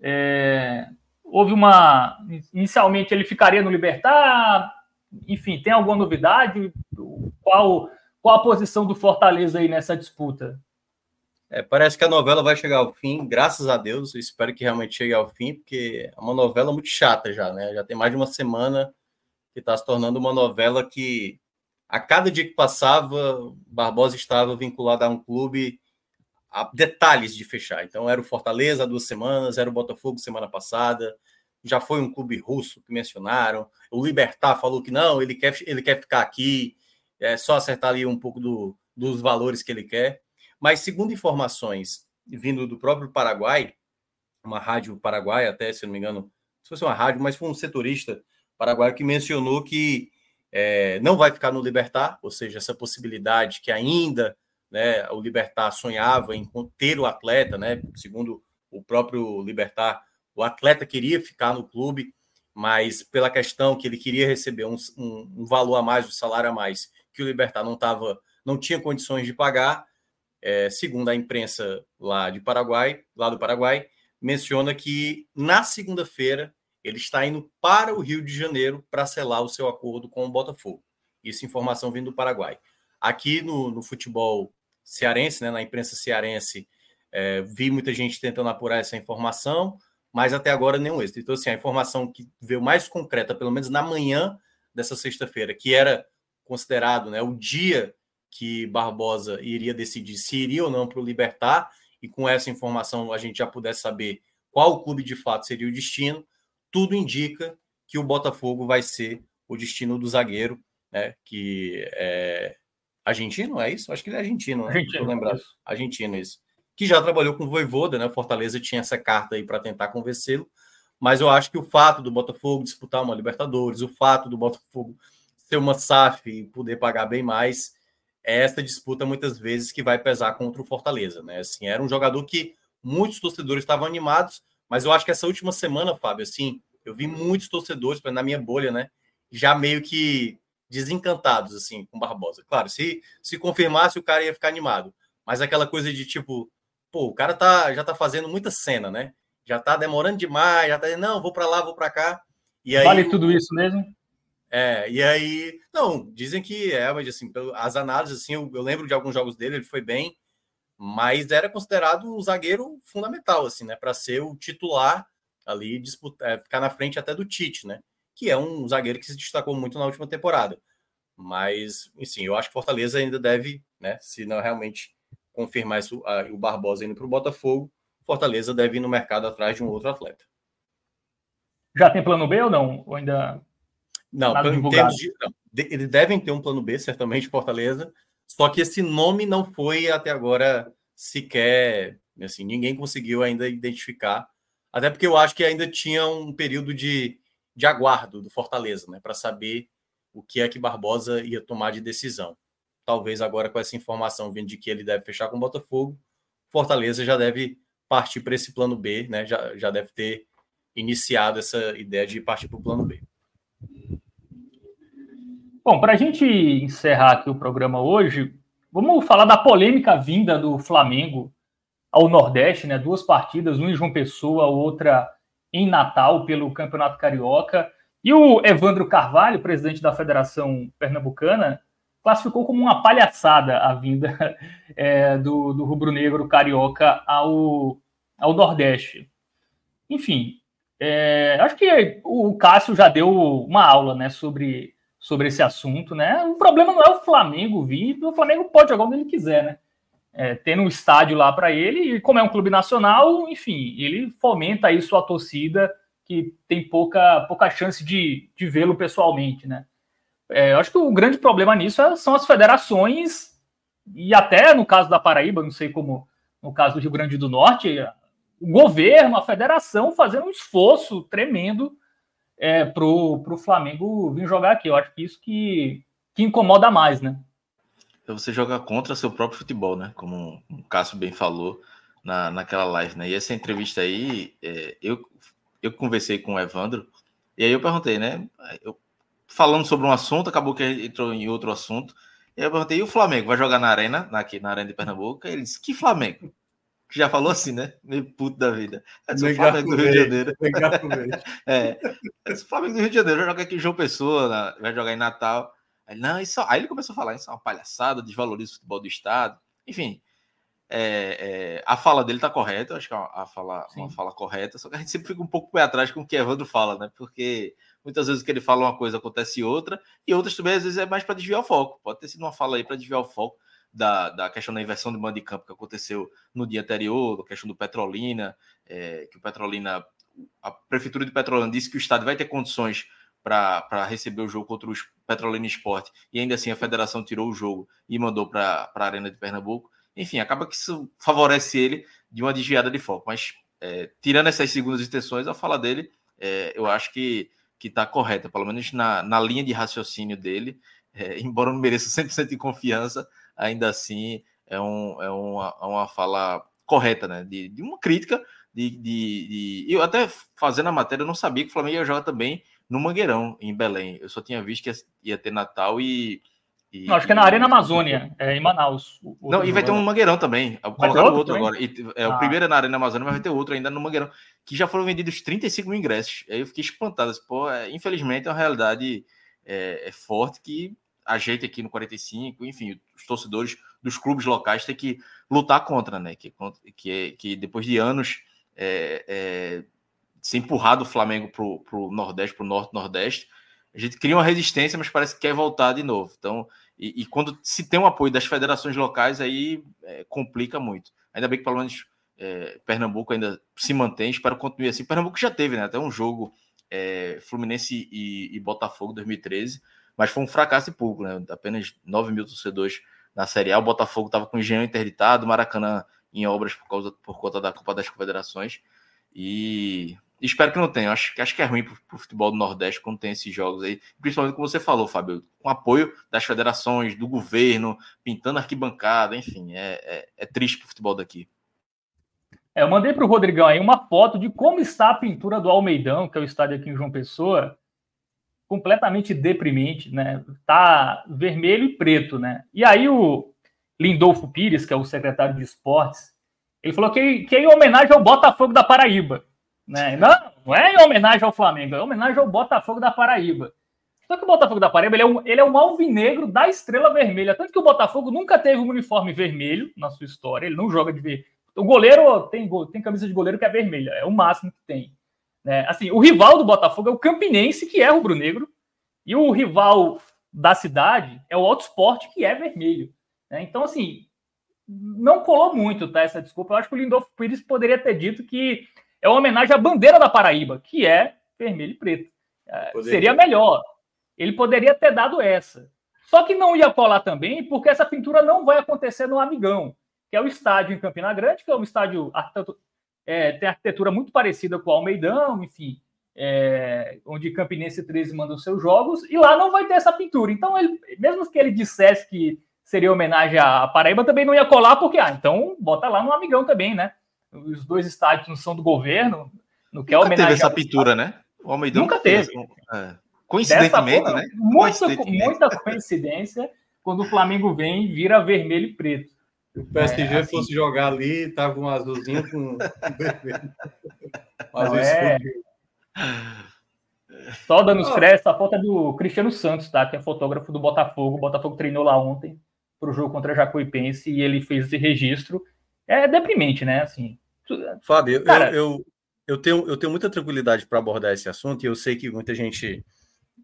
É, houve uma. Inicialmente ele ficaria no Libertar, enfim, tem alguma novidade? Qual, qual a posição do Fortaleza aí nessa disputa? É, parece que a novela vai chegar ao fim, graças a Deus. Eu espero que realmente chegue ao fim, porque é uma novela muito chata já, né? Já tem mais de uma semana que está se tornando uma novela que a cada dia que passava, Barbosa estava vinculado a um clube a detalhes de fechar. Então era o Fortaleza há duas semanas, era o Botafogo semana passada, já foi um clube russo que mencionaram. O Libertar falou que não, ele quer, ele quer ficar aqui, é só acertar ali um pouco do, dos valores que ele quer. Mas, segundo informações vindo do próprio Paraguai, uma rádio paraguaia, até se não me engano, se fosse uma rádio, mas foi um setorista paraguaio que mencionou que é, não vai ficar no Libertar, ou seja, essa possibilidade que ainda né, o Libertar sonhava em ter o atleta, né, segundo o próprio Libertar, o atleta queria ficar no clube, mas pela questão que ele queria receber um, um, um valor a mais, um salário a mais, que o Libertar não tava, não tinha condições de pagar, é, segundo a imprensa lá de Paraguai, lá do Paraguai, menciona que na segunda-feira ele está indo para o Rio de Janeiro para selar o seu acordo com o Botafogo. Isso informação vindo do Paraguai. Aqui no, no futebol cearense, né, na imprensa cearense, é, vi muita gente tentando apurar essa informação mas até agora nenhum êxito. Então, assim, a informação que veio mais concreta, pelo menos na manhã dessa sexta-feira, que era considerado né, o dia que Barbosa iria decidir se iria ou não para o Libertar, e com essa informação a gente já pudesse saber qual clube de fato seria o destino, tudo indica que o Botafogo vai ser o destino do zagueiro, né, que é argentino, é isso? Acho que ele é argentino, né? Argentino, lembrar. Argentino, isso que já trabalhou com o Voivoda, né? O Fortaleza tinha essa carta aí para tentar convencê-lo, mas eu acho que o fato do Botafogo disputar uma Libertadores, o fato do Botafogo ser uma SAF e poder pagar bem mais, é essa disputa muitas vezes que vai pesar contra o Fortaleza, né? Assim, era um jogador que muitos torcedores estavam animados, mas eu acho que essa última semana, Fábio, assim, eu vi muitos torcedores na minha bolha, né? Já meio que desencantados assim com Barbosa. Claro, se se confirmasse o cara ia ficar animado, mas aquela coisa de tipo pô, o cara tá, já tá fazendo muita cena, né? Já tá demorando demais, já tá dizendo, não, vou para lá, vou para cá. E aí, vale tudo isso mesmo? É, e aí, não, dizem que é, mas assim, as análises, assim, eu, eu lembro de alguns jogos dele, ele foi bem, mas era considerado um zagueiro fundamental, assim, né, para ser o titular ali, disputar, é, ficar na frente até do Tite, né, que é um zagueiro que se destacou muito na última temporada. Mas, enfim, eu acho que Fortaleza ainda deve, né, se não realmente confirmar isso, a, o Barbosa indo para o Botafogo, Fortaleza deve ir no mercado atrás de um outro atleta. Já tem plano B ou não? Ou ainda. Não, em termos de, não, eles devem ter um plano B, certamente, Fortaleza. Só que esse nome não foi até agora sequer. Assim, ninguém conseguiu ainda identificar. Até porque eu acho que ainda tinha um período de, de aguardo do Fortaleza, né? Para saber o que é que Barbosa ia tomar de decisão talvez agora com essa informação vindo de que ele deve fechar com o Botafogo, Fortaleza já deve partir para esse plano B, né? Já, já deve ter iniciado essa ideia de partir para o plano B. Bom, para a gente encerrar aqui o programa hoje, vamos falar da polêmica vinda do Flamengo ao Nordeste, né? Duas partidas, uma em João Pessoa, outra em Natal pelo Campeonato Carioca. E o Evandro Carvalho, presidente da Federação Pernambucana, classificou como uma palhaçada a vinda <laughs> é, do, do rubro-negro carioca ao, ao Nordeste. Enfim, é, acho que o Cássio já deu uma aula né, sobre, sobre esse assunto. Né? O problema não é o Flamengo vir, o Flamengo pode jogar onde ele quiser, né? É, tendo um estádio lá para ele, e como é um clube nacional, enfim, ele fomenta aí sua torcida, que tem pouca, pouca chance de, de vê-lo pessoalmente, né? É, eu acho que o grande problema nisso é, são as federações, e até no caso da Paraíba, não sei como no caso do Rio Grande do Norte, o governo, a federação fazendo um esforço tremendo é, para o Flamengo vir jogar aqui. Eu acho que isso que, que incomoda mais, né? Você joga contra seu próprio futebol, né? Como o Cássio bem falou na, naquela live, né? E essa entrevista aí, é, eu, eu conversei com o Evandro, e aí eu perguntei, né? Eu, falando sobre um assunto, acabou que entrou em outro assunto. E eu perguntei, e o Flamengo vai jogar na arena, aqui na arena de Pernambuco? E ele disse, que Flamengo? que já falou assim, né? Meio puto da vida. É o Flamengo do Rio de Janeiro. <laughs> é. o Flamengo do Rio de Janeiro vai jogar aqui em João Pessoa, vai jogar em Natal. Aí, não, isso, aí ele começou a falar, isso é uma palhaçada, desvaloriza o futebol do Estado. Enfim, é, é, a fala dele tá correta, acho que é uma, a fala, uma fala correta, só que a gente sempre fica um pouco pé atrás com o que Evandro fala, né? Porque muitas vezes que ele fala uma coisa acontece outra, e outras também às vezes é mais para desviar o foco. Pode ter sido uma fala aí para desviar o foco da, da questão da inversão de mando de campo que aconteceu no dia anterior, a questão do Petrolina, é, que o Petrolina, a prefeitura de Petrolina disse que o estado vai ter condições para receber o jogo contra o Petrolina Esporte, e ainda assim a federação tirou o jogo e mandou para a Arena de Pernambuco. Enfim, acaba que isso favorece ele de uma desviada de foco. Mas é, tirando essas segundas intenções, a fala dele, é, eu acho que que está correta, pelo menos na, na linha de raciocínio dele. É, <laughs> embora não mereça 100% de confiança, ainda assim é, um, é uma, é uma fala correta, né? De, de uma crítica. De, de, de, Eu até fazendo a matéria, eu não sabia que o Flamengo ia jogar também no Mangueirão, em Belém. Eu só tinha visto que ia ter Natal e e, não, acho que é na Arena Amazônia, é em Manaus. Não, e vai ter um Mangueirão também. Colocaram outro, outro agora. E, é, ah. O primeiro é na Arena Amazônia, mas vai ter outro ainda no Mangueirão. Que já foram vendidos 35 mil ingressos. Aí eu fiquei espantado. Pô, é, infelizmente é uma realidade é, é, forte que a gente aqui no 45, enfim, os torcedores dos clubes locais têm que lutar contra, né? Que, que, que depois de anos é, é, ser empurrado o Flamengo para o Nordeste, para o Norte-Nordeste, a gente cria uma resistência, mas parece que quer voltar de novo. Então, e, e, quando se tem o apoio das federações locais, aí é, complica muito. Ainda bem que pelo menos é, Pernambuco ainda se mantém, espero que continue assim. Pernambuco já teve, né? Até um jogo é, Fluminense e, e, Botafogo 2013, mas foi um fracasso público, né? Apenas 9 mil torcedores na Série A. O Botafogo estava com o engenho interditado, Maracanã em obras por, causa, por conta da Copa das Confederações. E Espero que não tenha. Acho, acho que é ruim para o futebol do Nordeste quando tem esses jogos aí. Principalmente como você falou, Fábio, com apoio das federações, do governo, pintando arquibancada, enfim, é, é, é triste para o futebol daqui. É, eu mandei para o Rodrigão aí uma foto de como está a pintura do Almeidão, que é o estádio aqui em João Pessoa, completamente deprimente, né? Tá vermelho e preto, né? E aí o Lindolfo Pires, que é o secretário de esportes, ele falou que, que é em homenagem ao Botafogo da Paraíba. Né? Não, não é em homenagem ao Flamengo, é em homenagem ao Botafogo da Paraíba. Só que o Botafogo da Paraíba ele é, um, ele é um alvinegro da estrela vermelha. Tanto que o Botafogo nunca teve um uniforme vermelho na sua história. Ele não joga de ver. O goleiro tem, tem camisa de goleiro que é vermelha, é o máximo que tem. Né? Assim, o rival do Botafogo é o Campinense, que é rubro-negro, e o rival da cidade é o Auto Sport, que é vermelho. Né? Então, assim, não colou muito, tá? Essa desculpa. Eu acho que o Lindolfo Pires poderia ter dito que é uma homenagem à bandeira da Paraíba, que é vermelho e preto. É, seria melhor. Ele poderia ter dado essa. Só que não ia colar também, porque essa pintura não vai acontecer no Amigão, que é o estádio em Campina Grande, que é um estádio é, tem arquitetura muito parecida com o Almeidão, enfim, é, onde Campinense 13 manda os seus jogos, e lá não vai ter essa pintura. Então, ele, mesmo que ele dissesse que seria homenagem à Paraíba, também não ia colar, porque, ah, então bota lá no Amigão também, né? Os dois estádios não são do governo, no que é Nunca teve essa pintura, né? O Almeidão nunca teve. É. Coincidentemente, né? Muita, muita coincidência quando o Flamengo vem vira vermelho e preto. Se o PSG é, assim, fosse jogar ali, tava um azulzinho com <laughs> vermelho. Azul é... Só dando os créditos, a foto é do Cristiano Santos, tá? Que é fotógrafo do Botafogo. O Botafogo treinou lá ontem para o jogo contra a Jacuipense e ele fez esse registro. É deprimente, né? Assim, Fábio, Cara, eu, eu, eu, tenho, eu tenho muita tranquilidade para abordar esse assunto e eu sei que muita gente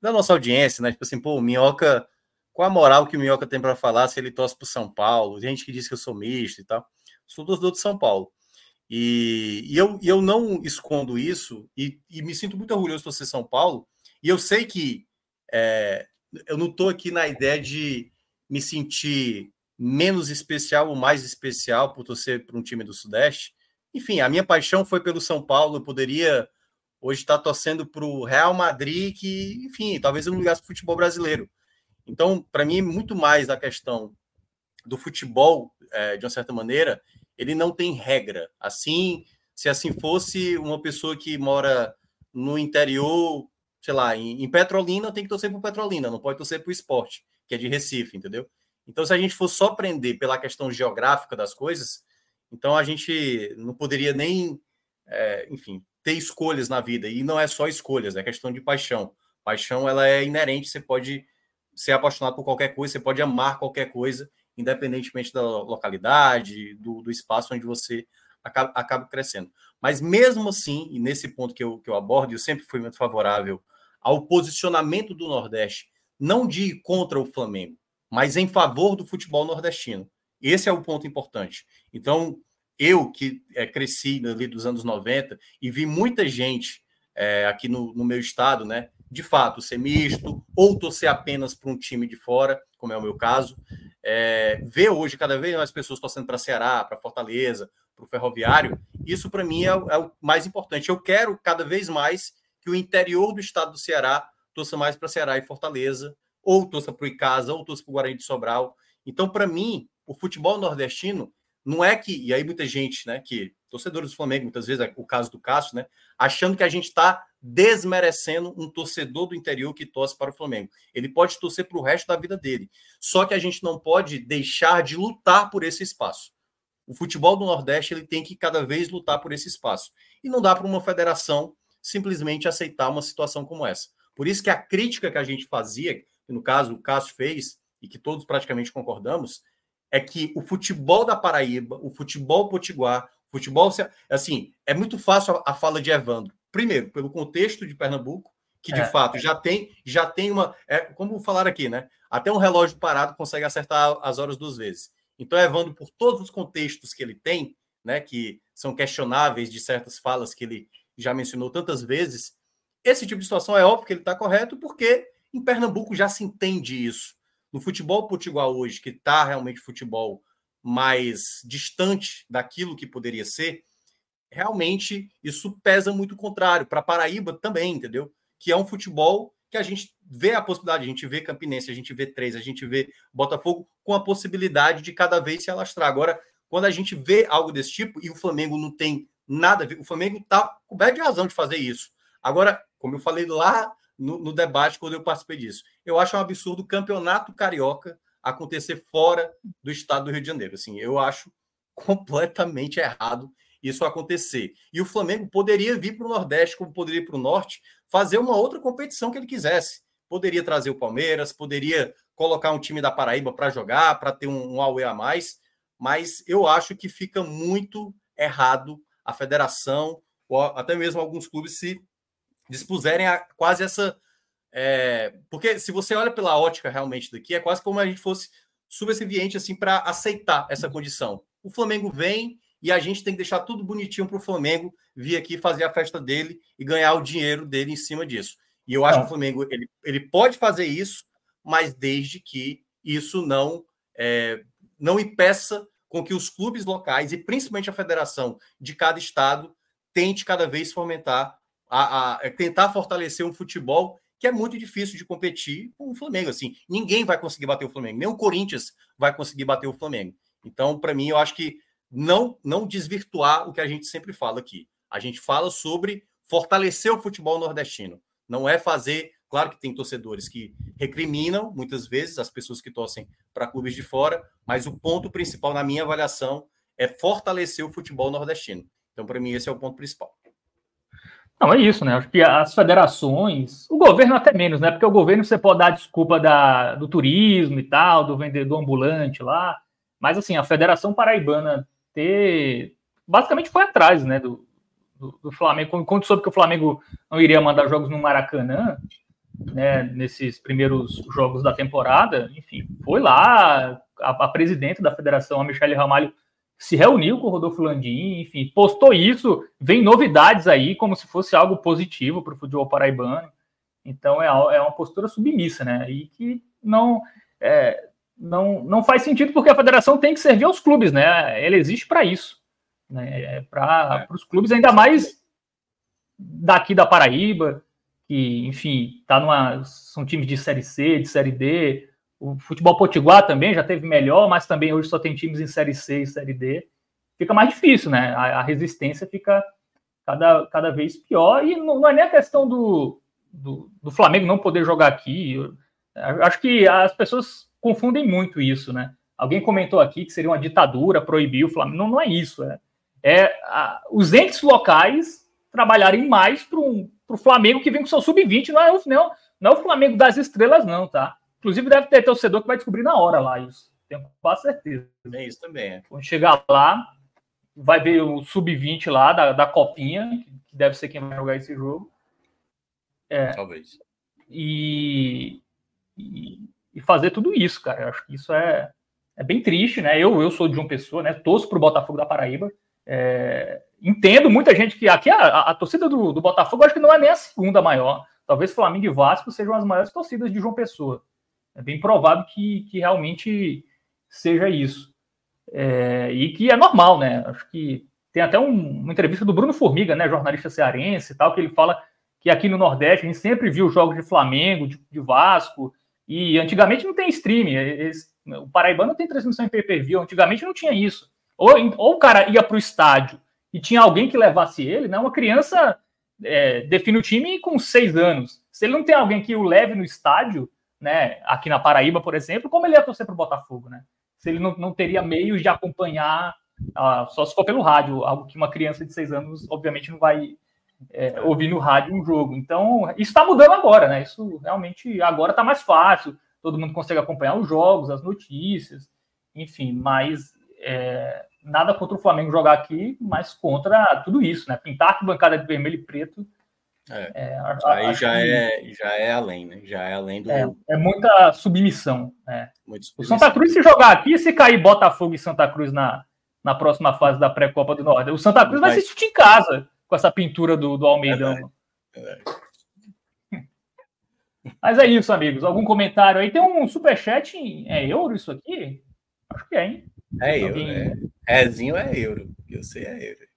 da nossa audiência, né? Tipo assim, pô, Minhoca, qual a moral que o Minhoca tem para falar se ele torce para São Paulo? Gente que diz que eu sou misto e tal. Sou torcedor de São Paulo. E, e, eu, e eu não escondo isso e, e me sinto muito orgulhoso de torcer São Paulo. E eu sei que é, eu não estou aqui na ideia de me sentir menos especial ou mais especial por torcer para um time do Sudeste. Enfim, a minha paixão foi pelo São Paulo. Eu poderia hoje estar torcendo para o Real Madrid, que, enfim, talvez eu não ligasse para o futebol brasileiro. Então, para mim, muito mais a questão do futebol, é, de uma certa maneira, ele não tem regra. Assim, se assim fosse uma pessoa que mora no interior, sei lá, em, em Petrolina, tem que torcer para Petrolina, não pode torcer para o esporte, que é de Recife, entendeu? Então, se a gente for só prender pela questão geográfica das coisas, Então a gente não poderia nem, é, enfim, ter escolhas na vida. E não é só escolhas, é questão de paixão. Paixão ela é inerente, você pode ser apaixonado por qualquer coisa, você pode amar qualquer coisa, independentemente da localidade, do, do espaço onde você acaba, acaba, crescendo. Mas mesmo assim, e nesse ponto que eu, que eu abordo, eu sempre fui muito favorável ao posicionamento do Nordeste, não de contra o Flamengo, mas em favor do futebol nordestino. Esse é o ponto importante. Então, eu que é, cresci ali dos anos 90 e vi muita gente é, aqui no, no, meu estado, né, de fato, ser misto ou torcer apenas para um time de fora, como é o meu caso, é, ver hoje cada vez mais pessoas torcendo para Ceará, para Fortaleza, para o Ferroviário, isso para mim é, é, o mais importante. Eu quero cada vez mais que o interior do estado do Ceará torça mais para Ceará e Fortaleza, ou torça para o Icasa, ou torça para o Guarani de Sobral. Então, para mim, o futebol nordestino não é que, e aí muita gente, né, que torcedores do Flamengo, muitas vezes é o caso do Cássio, né, achando que a gente está desmerecendo um torcedor do interior que torce para o Flamengo. Ele pode torcer para o resto da vida dele. Só que a gente não pode deixar de lutar por esse espaço. O futebol do Nordeste ele tem que cada vez lutar por esse espaço. E não dá para uma federação simplesmente aceitar uma situação como essa. Por isso que a crítica que a gente fazia, que no caso o Cássio fez, e que todos praticamente concordamos, é que o futebol da Paraíba, o futebol potiguar, o futebol. Assim, é muito fácil a, fala de Evandro. Primeiro, pelo contexto de Pernambuco, que de é. fato já tem, já tem uma. É, como falar aqui, né? Até um relógio parado consegue acertar as horas duas vezes. Então, Evandro, por todos os contextos que ele tem, né, que são questionáveis de certas falas que ele já mencionou tantas vezes, esse tipo de situação é óbvio que ele está correto, porque em Pernambuco já se entende isso. No futebol potiguar hoje, que está realmente futebol mais distante daquilo que poderia ser, realmente isso pesa muito o contrário. Para Paraíba também, entendeu? Que é um futebol que a gente vê a possibilidade, a gente vê Campinense, a gente vê Três, a gente vê Botafogo com a possibilidade de cada vez se alastrar. Agora, quando a gente vê algo desse tipo e o Flamengo não tem nada a ver, o Flamengo está coberto de razão de fazer isso. Agora, como eu falei lá no, no, debate quando eu participei disso. Eu acho um absurdo o campeonato carioca acontecer fora do estado do Rio de Janeiro. Assim, eu acho <laughs> completamente errado isso acontecer. E o Flamengo poderia vir para o Nordeste, como poderia para o Norte, fazer uma outra competição que ele quisesse. Poderia trazer o Palmeiras, poderia colocar um time da Paraíba para jogar, para ter um, um Aue a mais, mas eu acho que fica muito errado a federação, ou até mesmo alguns clubes se dispuserem a quase essa. É, porque se você olha pela ótica realmente daqui, é quase como a gente fosse subserviente assim para aceitar essa condição. O Flamengo vem e a gente tem que deixar tudo bonitinho para o Flamengo vir aqui fazer a festa dele e ganhar o dinheiro dele em cima disso. E eu acho não. que o Flamengo ele, ele pode fazer isso, mas desde que isso não é, não impeça com que os clubes locais e principalmente a federação de cada estado tente cada vez fomentar a, a, é tentar fortalecer um futebol que é muito difícil de competir com o Flamengo. Assim, ninguém vai conseguir bater o Flamengo, nem o Corinthians vai conseguir bater o Flamengo. Então, para mim, eu acho que não não desvirtuar o que a gente sempre fala aqui. A gente fala sobre fortalecer o futebol nordestino. Não é fazer. Claro que tem torcedores que recriminam muitas vezes as pessoas que torcem para clubes de fora, mas o ponto principal, na minha avaliação, é fortalecer o futebol nordestino. Então, para mim, esse é o ponto principal. Não, é isso, né? Acho que as federações, o governo até menos, né? Porque o governo você pode dar a desculpa da, do turismo e tal, do vendedor ambulante lá, mas assim, a Federação Paraibana ter. Basicamente foi atrás, né? Do, do, do Flamengo. Quando soube que o Flamengo não iria mandar jogos no Maracanã, né? Nesses primeiros jogos da temporada, enfim, foi lá. A, a presidente da federação, a Michelle Ramalho, se reuniu com o Rodolfo Landim, enfim, postou isso, vem novidades aí, como se fosse algo positivo para o futebol paraibano. Então é, é uma postura submissa, né? E que não, é, não, não faz sentido porque a federação tem que servir aos clubes, né? Ela existe para isso. Né? É para é. os clubes, ainda mais daqui da Paraíba, que, enfim, tá numa, são times de Série C, de Série D, o futebol potiguar também já teve melhor, mas também hoje só tem times em Série C e Série D. Fica mais difícil, né? A, a resistência fica cada, cada vez pior. E não, não é nem a questão do, do, do, Flamengo não poder jogar aqui. Eu, acho que as pessoas confundem muito isso, né? Alguém comentou aqui que seria uma ditadura proibir o Flamengo. Não, não é isso. É, é a, os entes locais trabalharem mais para o Flamengo que vem com seu sub-20. Não, é não, não é o Flamengo das estrelas, não, tá? Inclusive, deve ter torcedor que vai descobrir na hora lá isso. Tenho quase certeza. É isso também. É. Quando chegar lá, vai ver o sub-20 lá da, da Copinha, que deve ser quem vai jogar esse jogo. É, Talvez. E, e, e, fazer tudo isso, cara. Eu acho que isso é, é bem triste, né? Eu, eu sou de uma pessoa, né? Torço pro Botafogo da Paraíba. É, entendo muita gente que aqui a, a, torcida do, do Botafogo acho que não é nem a segunda maior. Talvez Flamengo e Vasco sejam as maiores torcidas de João Pessoa. É bem provável que, que realmente seja isso. É, e que é normal, né? Acho que tem até um, uma entrevista do Bruno Formiga, né, jornalista cearense e tal, que ele fala que aqui no Nordeste a gente sempre viu jogos de Flamengo, de, de Vasco, e antigamente não tem streaming. Eles, o Paraibano tem transmissão em pay-per-view, antigamente não tinha isso. Ou, ou o cara ia para o estádio e tinha alguém que levasse ele, né? Uma criança é, define o time com seis anos. Se ele não tem alguém que o leve no estádio, né? Aqui na Paraíba, por exemplo, como ele ia torcer para o Botafogo, né? Se ele não, não teria meios de acompanhar, ah, só se for pelo rádio, algo que uma criança de seis anos, obviamente, não vai é, ouvir no rádio um jogo. Então, isso está mudando agora, né? Isso realmente agora está mais fácil. Todo mundo consegue acompanhar os jogos, as notícias, enfim, mas é, nada contra o Flamengo jogar aqui, mas contra tudo isso, né? Pintar a bancada de vermelho e preto. É, é, aí já é, já é além, né? Já é além do. É, é muita submissão. É. submissão. O Santa Cruz, se jogar aqui, se cair Botafogo e Santa Cruz na, na próxima fase da pré-copa do Norte, o Santa Cruz vai, vai assistir em casa com essa pintura do, do Almeidão. Mas é isso, amigos. Algum comentário aí? Tem um superchat em é euro isso aqui? Acho que é, hein? É euro. É. Rezinho é euro. Eu sei é euro.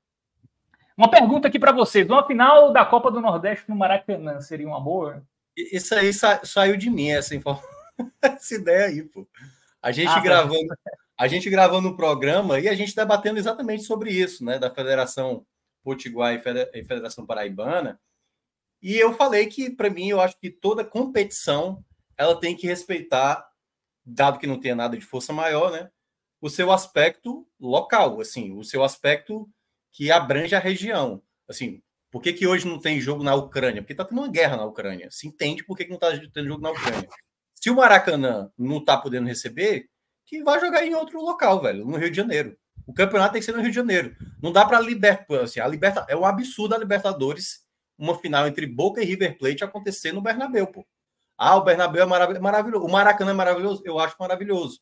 Uma pergunta aqui para vocês. Uma final da Copa do Nordeste no Maracanã seria um amor? Isso aí sa saiu de mim, essa, <laughs> essa ideia aí, pô. A gente ah, gravando, a gente gravando o programa e a gente debatendo exatamente sobre isso, né? Da Federação Potiguar e Federação Paraibana. E eu falei que, para mim, eu acho que toda competição ela tem que respeitar, dado que não tenha nada de força maior, né? O seu aspecto local, assim, o seu aspecto que abrange a região. Assim, por que, que hoje não tem jogo na Ucrânia? Porque está tendo uma guerra na Ucrânia. Se entende por que, que não está tendo jogo na Ucrânia. Se o Maracanã não está podendo receber, que vai jogar em outro local, velho, no Rio de Janeiro. O campeonato tem que ser no Rio de Janeiro. Não dá para libertar. Assim, a liberta é um absurdo a Libertadores, uma final entre Boca e River Plate acontecer no Bernabéu, pô. Ah, o Bernabéu é maravilhoso. O Maracanã é maravilhoso, eu acho maravilhoso.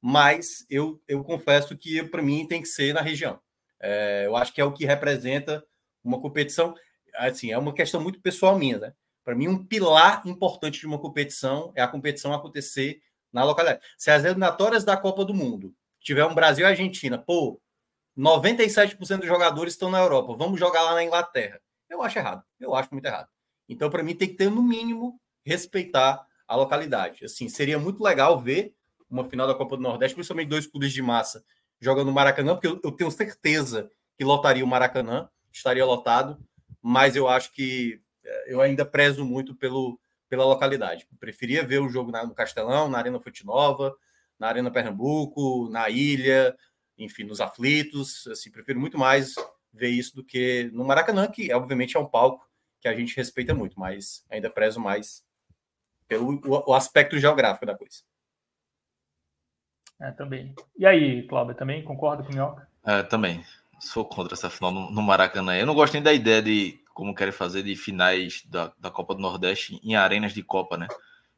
Mas eu, eu confesso que para mim tem que ser na região. É, eu acho que é o que representa uma competição. Assim, é uma questão muito pessoal minha, né? Para mim, um pilar importante de uma competição é a competição acontecer na localidade. Se as eliminatórias da Copa do Mundo tiver um Brasil e Argentina, pô, 97% dos jogadores estão na Europa, vamos jogar lá na Inglaterra. Eu acho errado, eu acho muito errado. Então, para mim, tem que ter, no mínimo, respeitar a localidade. Assim, seria muito legal ver uma final da Copa do Nordeste, principalmente dois clubes de massa jogando no Maracanã, porque eu, tenho certeza que lotaria o Maracanã, estaria lotado, mas eu acho que eh, eu ainda prezo muito pelo, pela localidade. Preferia ver o jogo na, no Castelão, na Arena Fute Nova, na Arena Pernambuco, na Ilha, enfim, nos aflitos. Assim, prefiro muito mais ver isso do que no Maracanã, que obviamente é um palco que a gente respeita muito, mas ainda prezo mais pelo o, o aspecto geográfico da coisa. É, também. E aí, Cláudio, também concorda com o Minhoca? É, também. Sou contra essa final no, no, Maracanã. Eu não gosto nem da ideia de, como querem fazer, de finais da, da Copa do Nordeste em arenas de Copa, né?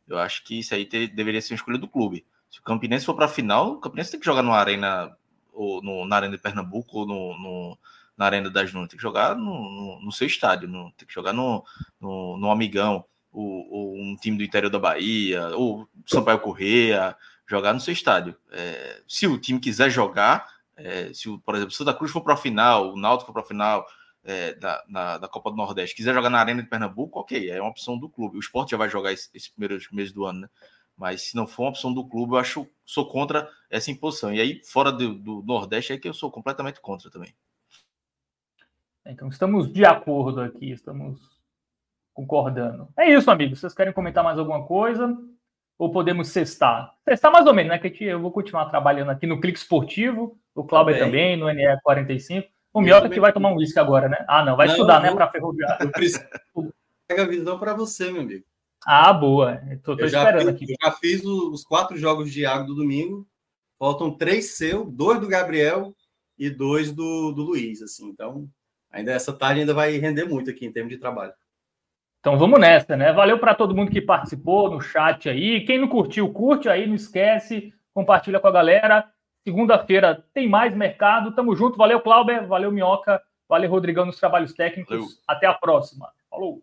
Eu acho que isso aí ter, deveria ser uma escolha do clube. Se o Campinense for para a final, o Campinense tem que jogar numa arena, ou no, na Arena de Pernambuco, ou no, no na Arena das Nunes. Tem que jogar no, no, seu estádio, tem que jogar no, no Amigão, ou, ou, um time do interior da Bahia, ou Sampaio Correia, jogar no seu estádio. É, se o time quiser jogar, é, se, o, por exemplo, o Santa Cruz for para a final, o Náutico for para a final é, da, na, da Copa do Nordeste, quiser jogar na Arena de Pernambuco, ok, é uma opção do clube. O esporte já vai jogar esses esse primeiros meses do ano, né? Mas se não for uma opção do clube, eu acho sou contra essa imposição. E aí, fora do, do Nordeste, é que eu sou completamente contra também. Então, estamos de acordo aqui, estamos concordando. É isso, amigos. Vocês querem comentar mais alguma coisa? Ou podemos cestar? Cestar mais ou menos, né? Que eu vou continuar trabalhando aqui no Clique Esportivo, o Cláudio também, no NE45. O Mioca que vai tomar um uísque agora, né? Ah, não, vai não, estudar, né, para ferroviário. Eu preciso pega a visão para você, meu amigo. Ah, boa. Tô esperando fiz, aqui. já fiz os quatro jogos de água do domingo. Faltam três seu, dois do Gabriel e dois do, do Luiz, assim. Então, ainda essa tarde ainda vai render muito aqui em termos de trabalho. Então vamos nessa, né? Valeu para todo mundo que participou no chat aí. Quem não curtiu, curte aí, não esquece, compartilha com a galera. Segunda-feira tem mais mercado. Tamo junto. Valeu, Clauber. Valeu, Minhoca. Valeu, Rodrigão, nos trabalhos técnicos. Valeu. Até a próxima. Falou.